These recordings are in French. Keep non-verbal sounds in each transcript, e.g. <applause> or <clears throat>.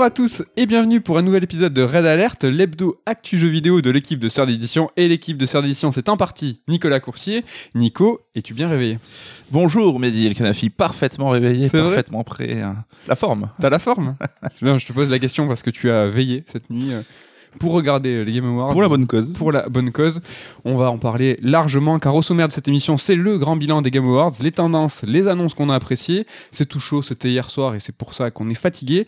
Bonjour à tous et bienvenue pour un nouvel épisode de Red Alert, l'hebdo actu jeu vidéo de l'équipe de Sœur d'édition. Et l'équipe de Sœur d'édition, c'est en partie Nicolas Coursier. Nico, es-tu bien réveillé? Bonjour Mehdi El Kanafi, parfaitement réveillé, parfaitement prêt. hein. La forme. T'as la forme? <laughs> Je te pose la question parce que tu as veillé cette nuit euh, pour regarder les Game Awards. Pour la bonne cause. pour la bonne cause. On va en parler largement car au sommaire de cette émission, c'est le grand bilan des Game Awards, les tendances, les annonces qu'on a appréciées. C'est tout chaud, c'était hier soir et c'est pour ça qu'on est fatigué.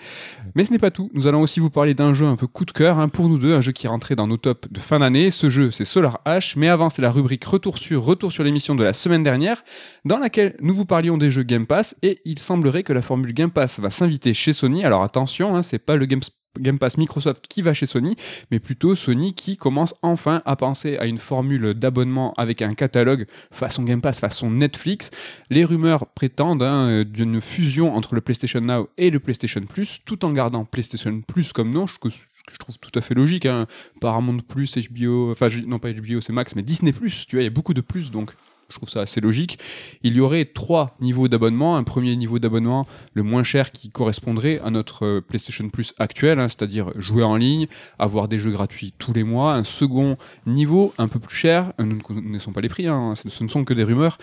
Mais ce n'est pas tout. Nous allons aussi vous parler d'un jeu un peu coup de cœur hein, pour nous deux, un jeu qui est rentré dans nos tops de fin d'année. Ce jeu, c'est Solar H. Mais avant, c'est la rubrique Retour sur Retour sur l'émission de la semaine dernière, dans laquelle nous vous parlions des jeux Game Pass et il semblerait que la formule Game Pass va s'inviter chez Sony. Alors attention, hein, c'est pas le Game Game Pass Microsoft qui va chez Sony, mais plutôt Sony qui commence enfin à penser à une formule d'abonnement avec un catalogue façon Game Pass, façon Netflix. Les rumeurs prétendent hein, d'une fusion entre le PlayStation Now et le PlayStation Plus, tout en gardant PlayStation Plus comme nom, que, je trouve tout à fait logique. Hein. Paramount Plus, HBO, enfin non pas HBO c'est Max, mais Disney Plus, tu vois, il y a beaucoup de plus donc. Je trouve ça assez logique. Il y aurait trois niveaux d'abonnement. Un premier niveau d'abonnement, le moins cher, qui correspondrait à notre euh, PlayStation Plus actuel, hein, c'est-à-dire jouer en ligne, avoir des jeux gratuits tous les mois. Un second niveau, un peu plus cher, euh, nous ne connaissons pas les prix, hein, ce ne sont que des rumeurs,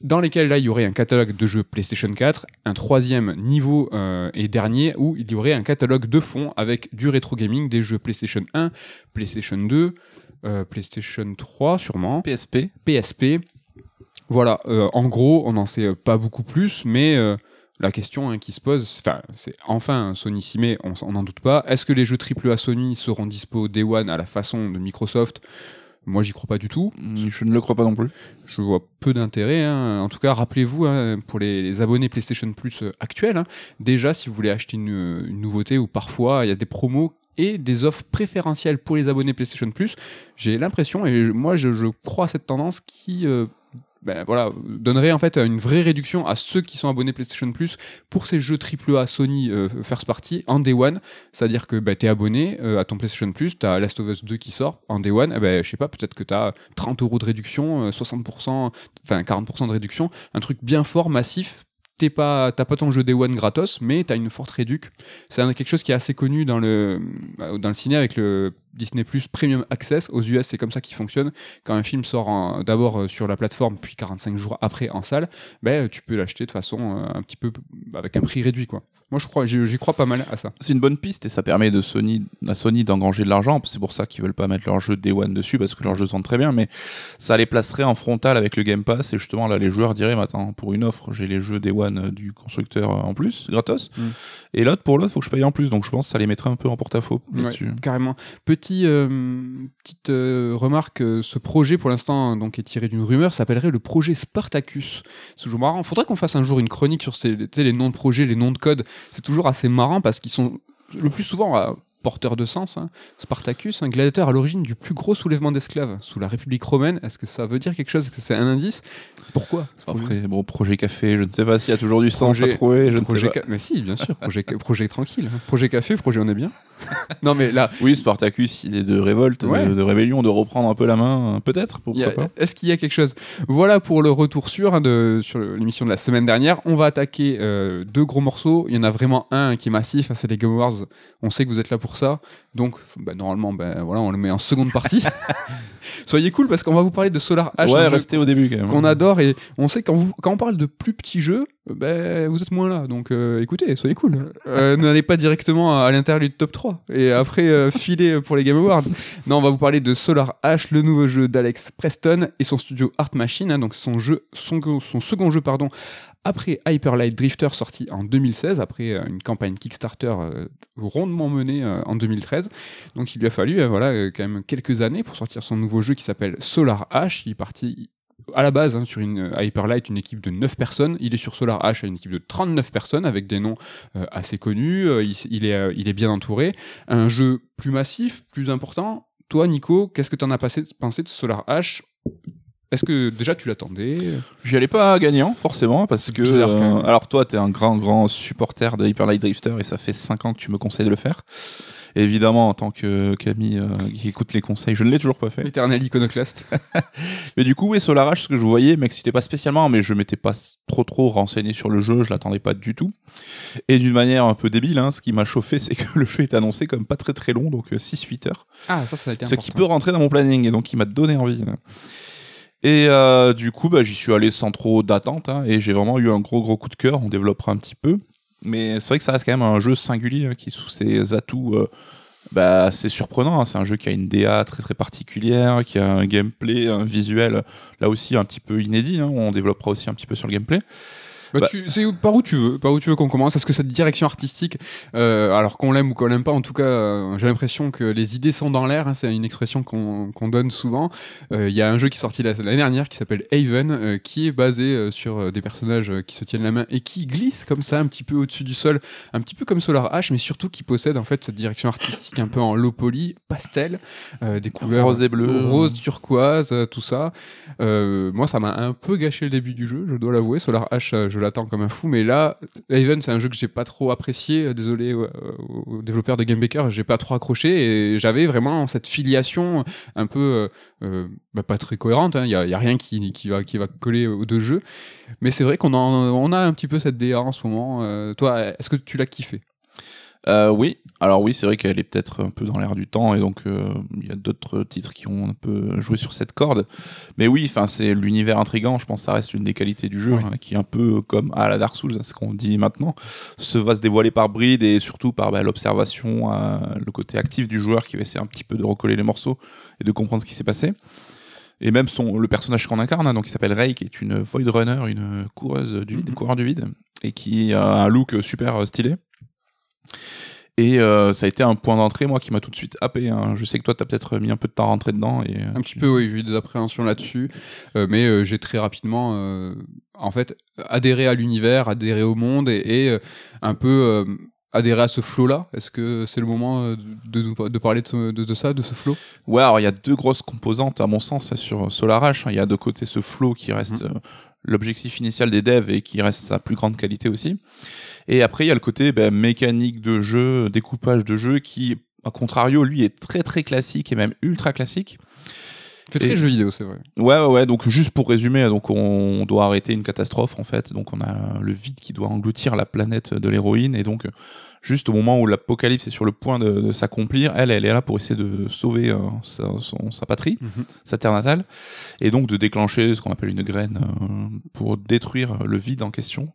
dans lesquels là il y aurait un catalogue de jeux PlayStation 4. Un troisième niveau euh, et dernier, où il y aurait un catalogue de fond avec du rétro gaming, des jeux PlayStation 1, PlayStation 2, euh, PlayStation 3 sûrement. PSP. PSP. Voilà, euh, en gros, on n'en sait euh, pas beaucoup plus, mais euh, la question hein, qui se pose, c'est- enfin, c'est enfin un Sony s'y met, on n'en doute pas. Est-ce que les jeux AAA Sony seront dispo Day One à la façon de Microsoft? Moi, j'y crois pas du tout. Mm, Je ne le crois pas non plus. Je vois peu d'intérêt. hein. En tout cas, rappelez-vous, hein, pour les, les abonnés PlayStation Plus actuels, hein, déjà, si vous voulez acheter une, une nouveauté ou parfois il y a des promos et des offres préférentielles pour les abonnés PlayStation Plus, j'ai l'impression, et moi je, je crois à cette tendance qui euh, ben, voilà, donnerait en fait une vraie réduction à ceux qui sont abonnés PlayStation Plus pour ces jeux AAA Sony euh, First Party en Day One. C'est-à-dire que ben, tu es abonné euh, à ton PlayStation Plus, tu as Last of Us 2 qui sort en Day One, eh ben, je sais pas, peut-être que tu as 30 euros de réduction, euh, 60%, enfin 40% de réduction, un truc bien fort, massif. T'es pas, t'as pas ton jeu Day One gratos, mais t'as une forte réduc. C'est quelque chose qui est assez connu dans le, dans le ciné avec le Disney Plus Premium Access. Aux US, c'est comme ça qu'il fonctionne. Quand un film sort d'abord euh, sur la plateforme, puis 45 jours après en salle, ben, tu peux l'acheter de façon euh, un petit peu avec un prix réduit. Quoi. Moi, je crois, j'y crois pas mal à ça. C'est une bonne piste et ça permet de Sony, à Sony d'engranger de l'argent. C'est pour ça qu'ils veulent pas mettre leur jeu Day One dessus parce que leurs jeux sont très bien, mais ça les placerait en frontal avec le Game Pass et justement là les joueurs diraient attends pour une offre j'ai les jeux Day One euh, du constructeur euh, en plus gratos Mm. et l'autre pour l'autre faut que je paye en plus donc je pense que ça les mettrait un peu en porte-à-faux Ouais, carrément. Petit, euh, petite euh, remarque, euh, ce projet pour l'instant donc est tiré d'une rumeur, s'appellerait le projet Spartacus. C'est toujours marrant. Faudrait qu'on fasse un jour une chronique sur ces, les noms de projets, les noms de code. C'est toujours assez marrant parce qu'ils sont le plus souvent porteurs de sens. hein. Spartacus, un gladiateur à l'origine du plus gros soulèvement d'esclaves sous la République romaine. Est-ce que ça veut dire quelque chose? Est-ce que c'est un indice? Pourquoi? Après bon projet café je ne sais pas s'il y a toujours du sens Projet- à trouver je ne sais pas. Mais si, bien sûr. Projet, projet tranquille. hein. Projet café, projet on est bien. <laughs> non mais là, Oui, Spartacus, il est de révolte, Ouais. de, de rébellion, de reprendre un peu la main, euh, peut-être. Est-ce qu'il y a quelque chose? Voilà pour le retour sûr hein, de, sur l'émission de la semaine dernière. On va attaquer euh, deux gros morceaux. Il y en a vraiment un qui est massif, hein, c'est les Game Awards. On sait que vous êtes là pour ça. Donc, bah, normalement, ben, voilà, on le met en seconde partie. <laughs> Soyez cool parce qu'on va vous parler de Solar H, ouais, restez au début quand même. qu'on adore. Et on sait que quand, vous, quand on parle de plus petits jeux, euh, ben, vous êtes moins là. Donc euh, écoutez, soyez cool. Euh, <laughs> N'allez pas directement à l'intérieur du top 3 et après euh, <laughs> filer pour les Game Awards. Non, on va vous parler de Solar H, le nouveau jeu d'Alex Preston et son studio Art Machine, hein, donc son, jeu, son, son second jeu pardon, après Hyper Light Drifter sorti en 2016, après euh, une campagne Kickstarter euh, rondement menée euh, en 2013. Donc il lui a fallu voilà, quand même quelques années pour sortir son nouveau jeu qui s'appelle Solar H. Il est parti à la base hein, sur Hyperlight, une équipe de 9 personnes. Il est sur Solar H, une équipe de 39 personnes avec des noms assez connus. Il, est, il est bien entouré. Un jeu plus massif, plus important. Toi, Nico, qu'est-ce que tu en as pensé de Solar H Est-ce que déjà tu l'attendais? J'y allais pas gagnant, forcément, parce que. euh, alors, toi, t'es un grand, grand supporter de Hyper Light Drifter et ça fait 5 ans que tu me conseilles de le faire. évidemment, en tant que Camille euh, qui écoute les conseils, je ne l'ai toujours pas fait. L'éternel iconoclaste. <laughs> Mais du coup, oui, Solar Ash, ce que je voyais, m'excitait pas spécialement, mais je m'étais pas trop trop renseigné sur le jeu, je l'attendais pas du tout. Et d'une manière un peu débile, hein, ce qui m'a chauffé, c'est que <laughs> le jeu est annoncé comme pas très très long, donc 6-8 heures. Ah, ça, ça a été Ce qui peut rentrer dans mon planning, et donc il m'a donné envie. Et euh, du coup, bah, j'y suis allé sans trop d'attente, hein, et j'ai vraiment eu un gros gros coup de cœur. On développera un petit peu, mais c'est vrai que ça reste quand même un jeu singulier hein, qui, sous ses atouts, euh, bah, c'est surprenant. hein. C'est un jeu qui a une DA très très particulière, qui a un gameplay, un visuel là aussi un petit peu inédit. On développera aussi un petit peu sur le gameplay. Bah, Bah- tu- c'est par où tu veux, par où tu veux qu'on commence? Est-ce que cette direction artistique, euh, alors qu'on l'aime ou qu'on l'aime pas, en tout cas, euh, j'ai l'impression que les idées sont dans l'air. hein, c'est une expression qu'on qu'on donne souvent. Euh, Il y a un jeu qui est sorti la- l'année dernière qui s'appelle Haven, qui est basé sur des personnages qui se tiennent la main et qui glissent comme ça, un petit peu au-dessus du sol, un petit peu comme Solar H, mais surtout qui possède en fait cette direction artistique un peu en low poly, pastel, des couleurs Rose et bleu. rose, turquoise, tout ça. Moi, ça m'a un peu gâché le début du jeu, je dois l'avouer. Solar H, je l'attends comme un fou, mais là, Haven, c'est un jeu que j'ai pas trop apprécié. Désolé aux développeurs de Game Baker, j'ai pas trop accroché et j'avais vraiment cette filiation un peu euh, euh, bah, pas très cohérente. Il y, a, y a rien qui, va qui va coller aux deux jeux, mais c'est vrai qu'on a un petit peu cette DA en ce moment. Euh, toi, est-ce que tu l'as kiffé? Euh, oui, alors oui, c'est vrai qu'elle est peut-être un peu dans l'air du temps et donc euh, il y a d'autres titres qui ont un peu joué sur cette corde. Mais oui, enfin c'est l'univers intrigant. Je pense que ça reste une des qualités du jeu, Oui. hein, qui est un peu comme à la Dark Souls, ce qu'on dit maintenant, se va se dévoiler par bride et surtout par bah, l'observation, euh, le côté actif du joueur qui va essayer un petit peu de recoller les morceaux et de comprendre ce qui s'est passé. Et même son, le personnage qu'on incarne, hein, donc il s'appelle Ray, qui est une Void Runner, une coureuse du vide, Mhm. coureur du vide, et qui a un look super euh, stylé. Et euh, ça a été un point d'entrée, moi, qui m'a tout de suite happé. hein. Je sais que toi, t'as peut-être mis un peu de temps à rentrer dedans. Et, euh, Un petit peu, oui, j'ai eu des appréhensions là-dessus, euh, mais euh, j'ai très rapidement, en fait, adhéré à l'univers, adhéré au monde et, et, un peu adhéré à ce flow-là. Est-ce que c'est le moment de, de, de parler de, ça, de ce flow? Ouais, alors il y a deux grosses composantes, à mon sens, sur Solar hein. Il y a de côté ce flow qui reste Mhm. L'objectif initial des devs et qui reste sa plus grande qualité aussi. Et après, il y a le côté ben, mécanique de jeu, découpage de jeu qui, à contrario, lui, est très très classique et même ultra classique. C'est très Et- jeu vidéo, c'est vrai. Ouais, ouais, ouais. Donc, juste pour résumer, donc on doit arrêter une catastrophe en fait. Donc, on a le vide qui doit engloutir la planète de l'héroïne. Et donc, juste au moment où l'apocalypse est sur le point de, de s'accomplir, elle, elle est là pour essayer de sauver euh, sa, son- sa patrie, Mhm. sa terre natale, et donc de déclencher ce qu'on appelle une graine euh, pour détruire le vide en question.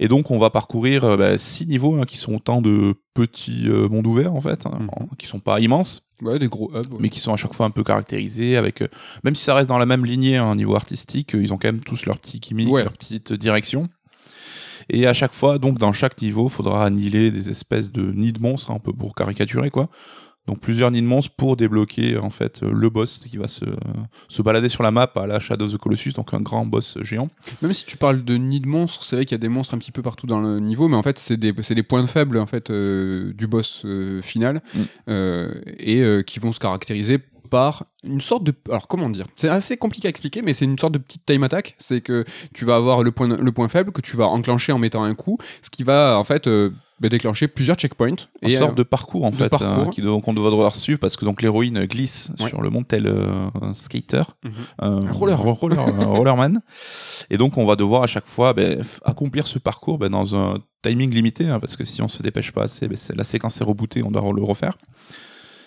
Et donc, on va parcourir euh, bah, six niveaux hein, qui sont autant de petits mondes ouverts en fait, hein, Mhm. qui sont pas immenses Ouais, des gros hubs. ouais. mais qui sont à chaque fois un peu caractérisés avec euh, même si ça reste dans la même lignée hein, au niveau artistique euh, ils ont quand même tous leur petit gimmick Ouais. leur petite direction et à chaque fois donc dans chaque niveau faudra annihiler des espèces de nids de monstres un peu pour caricaturer quoi donc plusieurs nids de monstres pour débloquer en fait euh, le boss qui va se, se balader sur la map à la Shadow of the Colossus donc un grand boss géant Même si tu parles de nid de monstres, c'est vrai qu'il y a des monstres un petit peu partout dans le niveau, mais en fait, c'est des, des points faibles en fait, euh, du boss euh, final Mm. euh, et euh, qui vont se caractériser une sorte de. Alors, comment dire? C'est assez compliqué à expliquer, mais c'est une sorte de petite time attack. C'est que tu vas avoir le point, le point faible que tu vas enclencher en mettant un coup, ce qui va en fait euh, bah, déclencher plusieurs checkpoints. une Et, sorte euh, de parcours en de fait parcours. hein, qui doit- qu'on doit devoir suivre parce que donc l'héroïne glisse Ouais. sur le monde tel euh, skater Un roller. roller <laughs> rollerman et donc on va devoir à chaque fois f- accomplir ce parcours ben, dans un timing limité hein, parce que si on se dépêche pas assez la séquence est rebootée on doit le refaire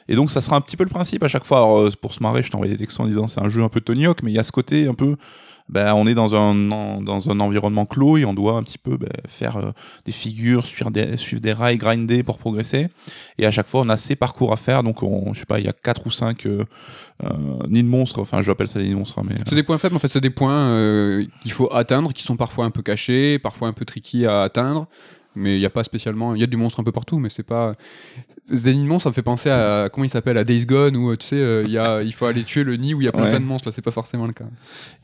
et donc ça sera un petit peu le principe à chaque fois Alors, euh, pour se marrer je t'ai envoyé des textos en disant c'est un jeu un peu Tony Hawk mais il y a ce côté un peu ben, on est dans un, dans un environnement clos et on doit un petit peu ben, faire euh, des figures, suivre des, suivre des rails, grinder pour progresser. Et à chaque fois, on a ces parcours à faire. Donc, on, je sais pas, il y a quatre ou cinq euh, euh, nids de monstres. Enfin, je appelle ça des nids de monstres, hein, mais C'est des points faibles, en fait, c'est des points qu'il faut atteindre, qui sont parfois un peu cachés, parfois un peu tricky à atteindre. Mais il n'y a pas spécialement. Il y a des monstres un peu partout, mais c'est pas. Monstres, ça me fait penser à. Comment il s'appelle À Days Gone, où euh, tu sais, euh, il y a, il faut aller tuer le nid où il y a plein, Ouais. plein de monstres. Là, c'est pas forcément le cas.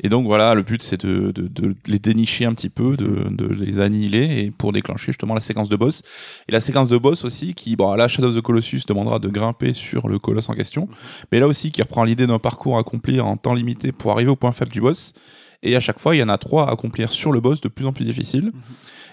Et donc voilà, le but c'est de, de, de les dénicher un petit peu, de, de les annihiler et pour déclencher justement la séquence de boss. Et la séquence de boss aussi qui, bon là Shadow of the Colossus demandera de grimper sur le colosse en question, mais là aussi qui reprend l'idée d'un parcours à accomplir en temps limité pour arriver au point faible du boss. Et à chaque fois, il y en a trois à accomplir sur le boss de plus en plus difficile. Mhm.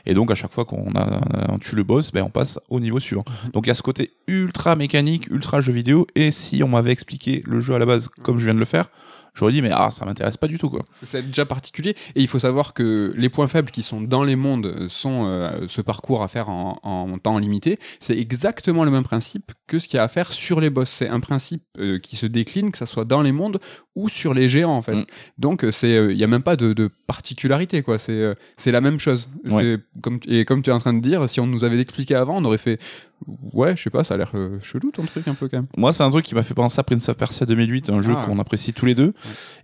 Et donc, à chaque fois qu'on a, on tue le boss, ben, on passe au niveau suivant. Mhm. Donc, il y a ce côté ultra mécanique, ultra jeu vidéo. Et si on m'avait expliqué le jeu à la base comme je viens de le faire, j'aurais dit, mais ah, ça m'intéresse pas du tout, quoi. C'est déjà particulier. Et il faut savoir que les points faibles qui sont dans les mondes sont euh, ce parcours à faire en, en temps limité. C'est exactement le même principe que ce qu'il y a à faire sur les boss. C'est un principe euh, qui se décline, que ça soit dans les mondes ou sur les géants, en fait. Mm. Donc, euh, c'est, il n'y a même pas de, de particularité, quoi. C'est, euh, c'est la même chose. Ouais. C'est Comme, et comme tu es en train de dire, si on nous avait expliqué avant, on aurait fait, ouais, je sais pas, ça a l'air euh, chelou ton truc un peu quand même. Moi, c'est un truc qui m'a fait penser à Prince of Persia 2008, un jeu Ah. qu'on apprécie tous les deux,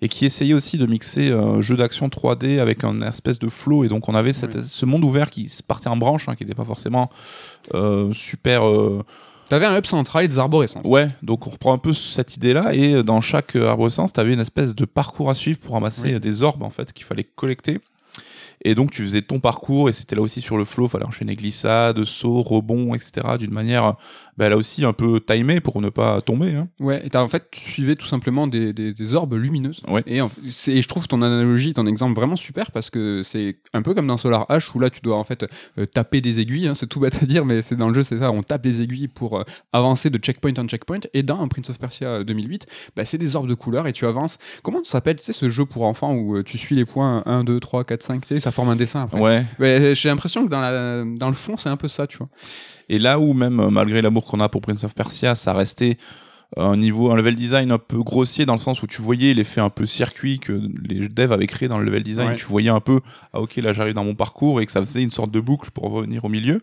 et qui essayait aussi de mixer un jeu d'action 3D avec un espèce de flow. Et donc, on avait cette- ce monde ouvert qui se partait en branche, hein, qui n'était pas forcément euh, super. euh, T'avais un hub central et des arborescences. Ouais, donc on reprend un peu cette idée-là, et dans chaque euh, arborescence, tu avais une espèce de parcours à suivre pour ramasser Oui. euh, des orbes en fait qu'il fallait collecter. Et donc tu faisais ton parcours, et c'était là aussi sur le flow, fallait enchaîner glissade, saut, rebond, etc. d'une manière, bah, là aussi un peu timée pour ne pas tomber. hein. Ouais, et en fait, tu suivais tout simplement des, des, des orbes lumineuses. Ouais. Et, en- et je trouve ton analogie, ton exemple vraiment super parce que c'est un peu comme dans Solar H où là tu dois en fait euh, taper des aiguilles, hein, c'est tout bête à dire, mais c'est dans le jeu, c'est ça, on tape des aiguilles pour euh, avancer de checkpoint en checkpoint. Et dans Prince of Persia euh, 2008, bah, c'est des orbes de couleur et tu avances. Comment ça s'appelle, tu sais, ce jeu pour enfants où euh, tu suis les points 1, 2, 3, 4, 5, tu sais, ça forme un dessin après? Ouais. Ouais, J'ai l'impression que dans, la, dans le fond, c'est un peu ça, tu vois. Et là où même, euh, malgré l'amour qu'on a pour Prince of Persia, ça restait un niveau, un level design un peu grossier dans le sens où tu voyais l'effet un peu circuit que les devs avaient créé dans le level design. Ouais. Tu voyais un peu, ah ok, là j'arrive dans mon parcours et que ça faisait une sorte de boucle pour revenir au milieu.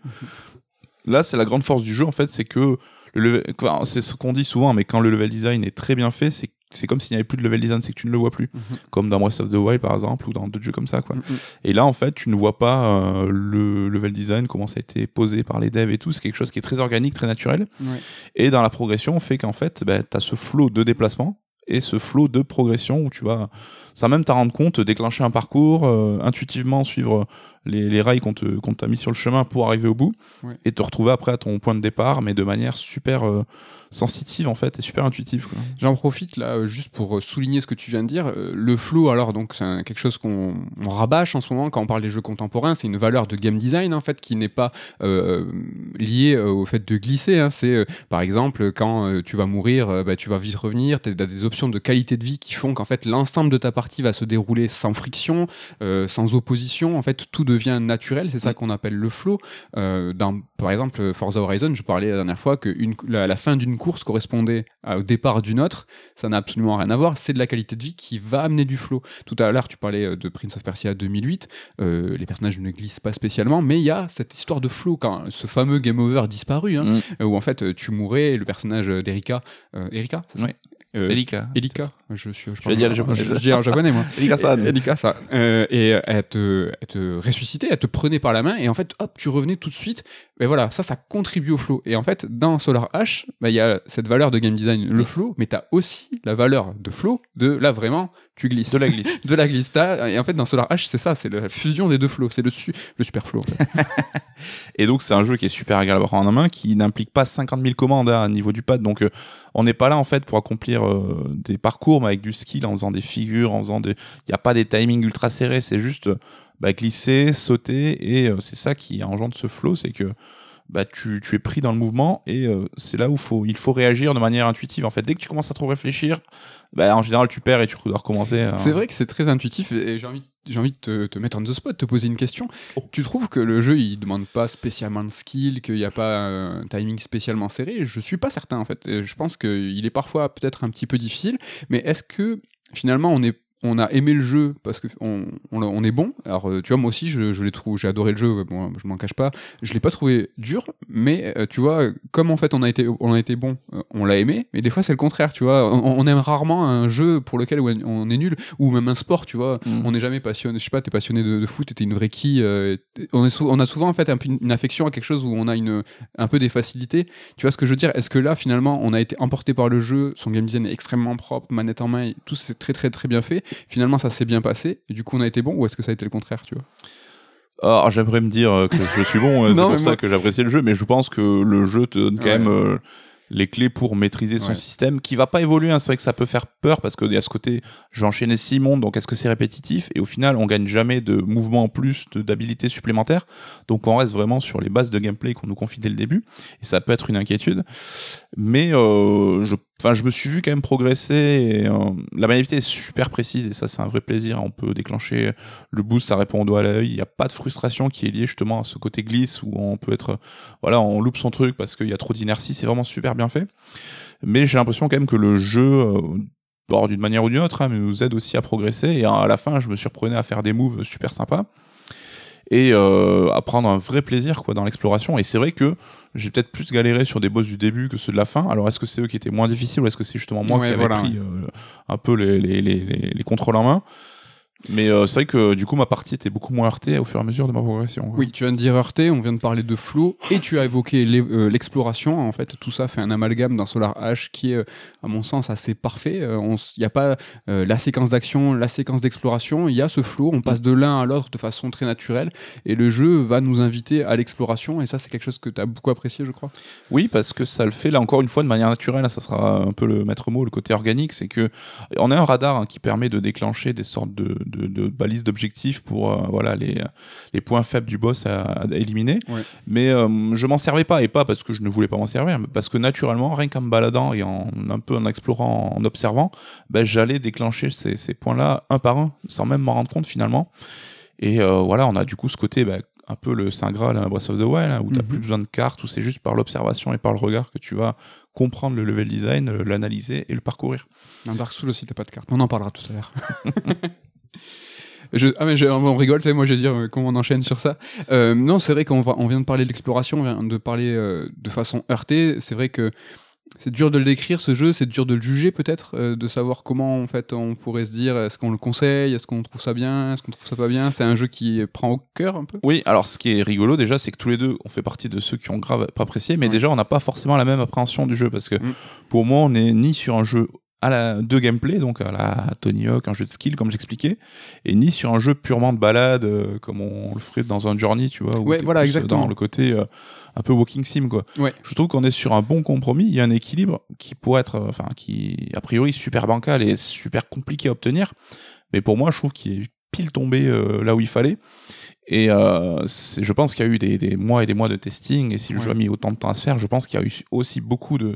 Là, c'est la grande force du jeu en fait, c'est que le level- enfin, c'est ce qu'on dit souvent, mais quand le level design est très bien fait, c'est c'est comme s'il n'y avait plus de level design, c'est que tu ne le vois plus. Mhm. Comme dans Breath of the Wild par exemple, ou dans d'autres jeux comme ça. Quoi. Mm, mm. Et là, en fait, tu ne vois pas euh, le level design, comment ça a été posé par les devs et tout. C'est quelque chose qui est très organique, très naturel. Ouais. Et dans la progression, fait qu'en fait, bah, tu as ce flot de déplacement et ce flot de progression où tu vas, sans même t'en rendre compte, déclencher un parcours, euh, intuitivement suivre les, les rails qu'on t'a mis sur le chemin pour arriver au bout Ouais. et te retrouver après à ton point de départ, mais de manière super euh, sensitive en fait et super intuitive. J'en profite là euh, juste pour euh, souligner ce que tu viens de dire. Le flow, alors, donc c'est quelque chose qu'on on rabâche en ce moment quand on parle des jeux contemporains. C'est une valeur de game design en fait qui n'est pas euh, liée au fait de glisser. hein. C'est euh, par exemple quand tu vas mourir, bah, tu vas vite revenir. Tu as des options de qualité de vie qui font qu'en fait l'ensemble de ta partie va se dérouler sans friction, sans opposition. En fait, tout devient naturel. C'est ça qu'on appelle le flow. Euh, dans, par exemple, Forza Horizon, je parlais la dernière fois que une, la, la fin d'une course correspondait au départ d'une autre. Ça n'a absolument rien à voir. C'est de la qualité de vie qui va amener du flow. Tout à l'heure, tu parlais euh, de Prince of Persia 2008. Euh, les personnages ne glissent pas spécialement, mais il y a cette histoire de flow quand ce fameux game over disparu, hein, Mm. où en fait tu mourais le personnage d'Erika, euh, Erika, ça? Euh, Elika. Elika, je suis. Je, vais dire le japonais. Je, je dis en japonais moi. Elika-san. <laughs> Elika, ça. Euh, et elle te, elle te ressuscitait, elle te prenait par la main, et en fait, hop, tu revenais tout de suite. Mais voilà, ça, ça contribue au flow. Et en fait, dans Solar H, bah, il y a cette valeur de game design, le flow, mais tu as aussi la valeur de flow de là, vraiment, tu glisses. De la glisse. <laughs> de la glisse. Et en fait, dans Solar H, c'est ça, c'est la fusion des deux flows. C'est le, su- le super flow. en fait. <laughs> Et donc c'est un jeu qui est super agréable à prendre en main, qui n'implique pas 50 000 commandes hein, à niveau du pad. Donc euh, on n'est pas là en fait pour accomplir euh, des parcours, mais avec du skill, en faisant des figures, en faisant des. Il n'y a pas des timings ultra serrés, c'est juste euh, bah, glisser, sauter, et euh, c'est ça qui engendre ce flow, c'est que bah, tu, tu es pris dans le mouvement et euh, c'est là où faut, il faut réagir de manière intuitive. En fait, dès que tu commences à trop réfléchir, bah, en général tu perds et tu dois recommencer. hein. C'est vrai que c'est très intuitif et j'ai envie, j'ai envie de te, te mettre on the spot, te poser une question. Tu trouves que le jeu il demande pas spécialement de skill, qu'il n'y a pas un timing spécialement serré? Je suis pas certain en fait. Je pense qu'il est parfois peut-être un petit peu difficile, mais est-ce que finalement on est on a aimé le jeu parce que on, on, on est bon. Alors euh, tu vois moi aussi je, je l'ai trouvé, j'ai adoré le jeu. Bon, je m'en cache pas. Je l'ai pas trouvé dur, mais euh, tu vois comme en fait on a été on a été bon, euh, on l'a aimé. Mais des fois c'est le contraire, tu vois. On, on aime rarement un jeu pour lequel on est nul ou même un sport, tu vois. Mm. On n'est jamais passionné. Je sais pas, t'es passionné de, de foot, t'es une vraie euh, t'es- on, est on a souvent en fait un une, affection à quelque chose où on a une un peu des facilités. Tu vois ce que je veux dire? Est-ce que là finalement on a été emporté par le jeu, son game design est extrêmement propre, manette en main, tout c'est très très très bien fait? Finalement ça s'est bien passé et du coup on a été bon ou est-ce que ça a été le contraire, tu vois? Ah, j'aimerais me dire euh, que je suis bon, <laughs> c'est pour ça que j'apprécie le jeu, mais je pense que le jeu te donne quand Ouais. même euh, les clés pour maîtriser son Ouais. système, qui va pas évoluer. hein. C'est vrai que ça peut faire peur parce y a ce côté, j'ai enchaîné six mondes, donc est-ce que c'est répétitif? Et au final, on gagne jamais de mouvements en plus, d'habilités supplémentaires. Donc on reste vraiment sur les bases de gameplay qu'on nous confie dès le début, et ça peut être une inquiétude. Mais euh, je, enfin, je me suis vu quand même progresser. Euh, la maniabilité est super précise et ça, c'est un vrai plaisir. On peut déclencher le boost, ça répond au doigt à l'œil. Il n'y a pas de frustration qui est liée justement à ce côté glisse où on peut être, voilà, on loupe son truc parce qu'il y a trop d'inertie. C'est vraiment super bien fait. Mais j'ai l'impression quand même que le jeu, euh, d'une manière ou d'une autre, hein, nous aide aussi à progresser. Et à la fin, je me surprenais à faire des moves super sympas et euh, à prendre un vrai plaisir quoi dans l'exploration. Et c'est vrai que j'ai peut-être plus galéré sur des boss du début que ceux de la fin. Alors est-ce que c'est eux qui étaient moins difficiles ou est-ce que c'est justement moi Ouais, qui avais pris euh, un peu les, les, les, les- les contrôles en main? Mais euh, c'est vrai que du coup ma partie était beaucoup moins heurtée au fur et à mesure de ma progression. quoi. Oui, tu viens de dire heurté, on vient de parler de flow, et tu as évoqué euh, l'exploration. En fait, tout ça fait un amalgame d'un Solar H qui est, euh, à mon sens, assez parfait. Il n'y a pas la séquence d'action, la séquence d'exploration, il y a ce flow, on passe de l'un à l'autre de façon très naturelle, et le jeu va nous inviter à l'exploration, et ça, c'est quelque chose que tu as beaucoup apprécié, je crois. Oui, parce que ça le fait là encore une fois de manière naturelle. Ça sera un peu le maître mot, le côté organique, c'est que on a un radar hein, qui permet de déclencher des sortes de, de, de balises d'objectifs pour euh, voilà les, les points faibles du boss à, à éliminer. Ouais. Mais euh, je m'en servais pas et pas parce que je ne voulais pas m'en servir, mais parce que naturellement, rien qu'en me baladant et en un peu en explorant, en observant, ben, j'allais déclencher ces, ces points-là un par un, sans même m'en rendre compte finalement. Et euh, voilà, on a du coup ce côté ben, un peu le Saint Graal à Breath of the Wild, hein, où tu n'as Mhm. plus besoin de cartes, où c'est juste par l'observation et par le regard que tu vas comprendre le level design, l'analyser et le parcourir. Dans Dark Souls aussi, t'as pas de carte. On en parlera tout à l'heure. <laughs> Je, ah mais je- on rigole, sais, moi je vais dire euh, comment on enchaîne sur ça. Euh, non, c'est vrai qu'on on vient de parler de l'exploration, on vient de parler euh, de façon heurtée. C'est vrai que c'est dur de le décrire ce jeu, c'est dur de le juger peut-être, de savoir comment en fait on pourrait se dire est-ce qu'on le conseille, est-ce qu'on trouve ça bien, est-ce qu'on trouve ça pas bien. C'est un jeu qui prend au cœur un peu. Oui, alors ce qui est rigolo déjà, c'est que tous les deux, on fait partie de ceux qui ont grave pas apprécié, mais Ouais. déjà on n'a pas forcément la même appréhension du jeu, parce que Mm. pour moi, on n'est ni sur un jeu à la de gameplay, donc à la Tony Hawk, un jeu de skill comme j'expliquais, et ni sur un jeu purement de balade, euh, comme on le ferait dans un Journey, tu vois, où Ouais, voilà, exactement. Dans le côté euh, un peu walking sim, quoi. Ouais. Je trouve qu'on est sur un bon compromis. Il y a un équilibre qui pourrait être, euh, enfin, qui a priori super bancal et super compliqué à obtenir, mais pour moi, je trouve qu'il est pile tombé euh, là où il fallait. Et euh, je pense qu'il y a eu des, des mois et des mois de testing, et si le Ouais. jeu a mis autant de temps à se faire, je pense qu'il y a eu aussi beaucoup de,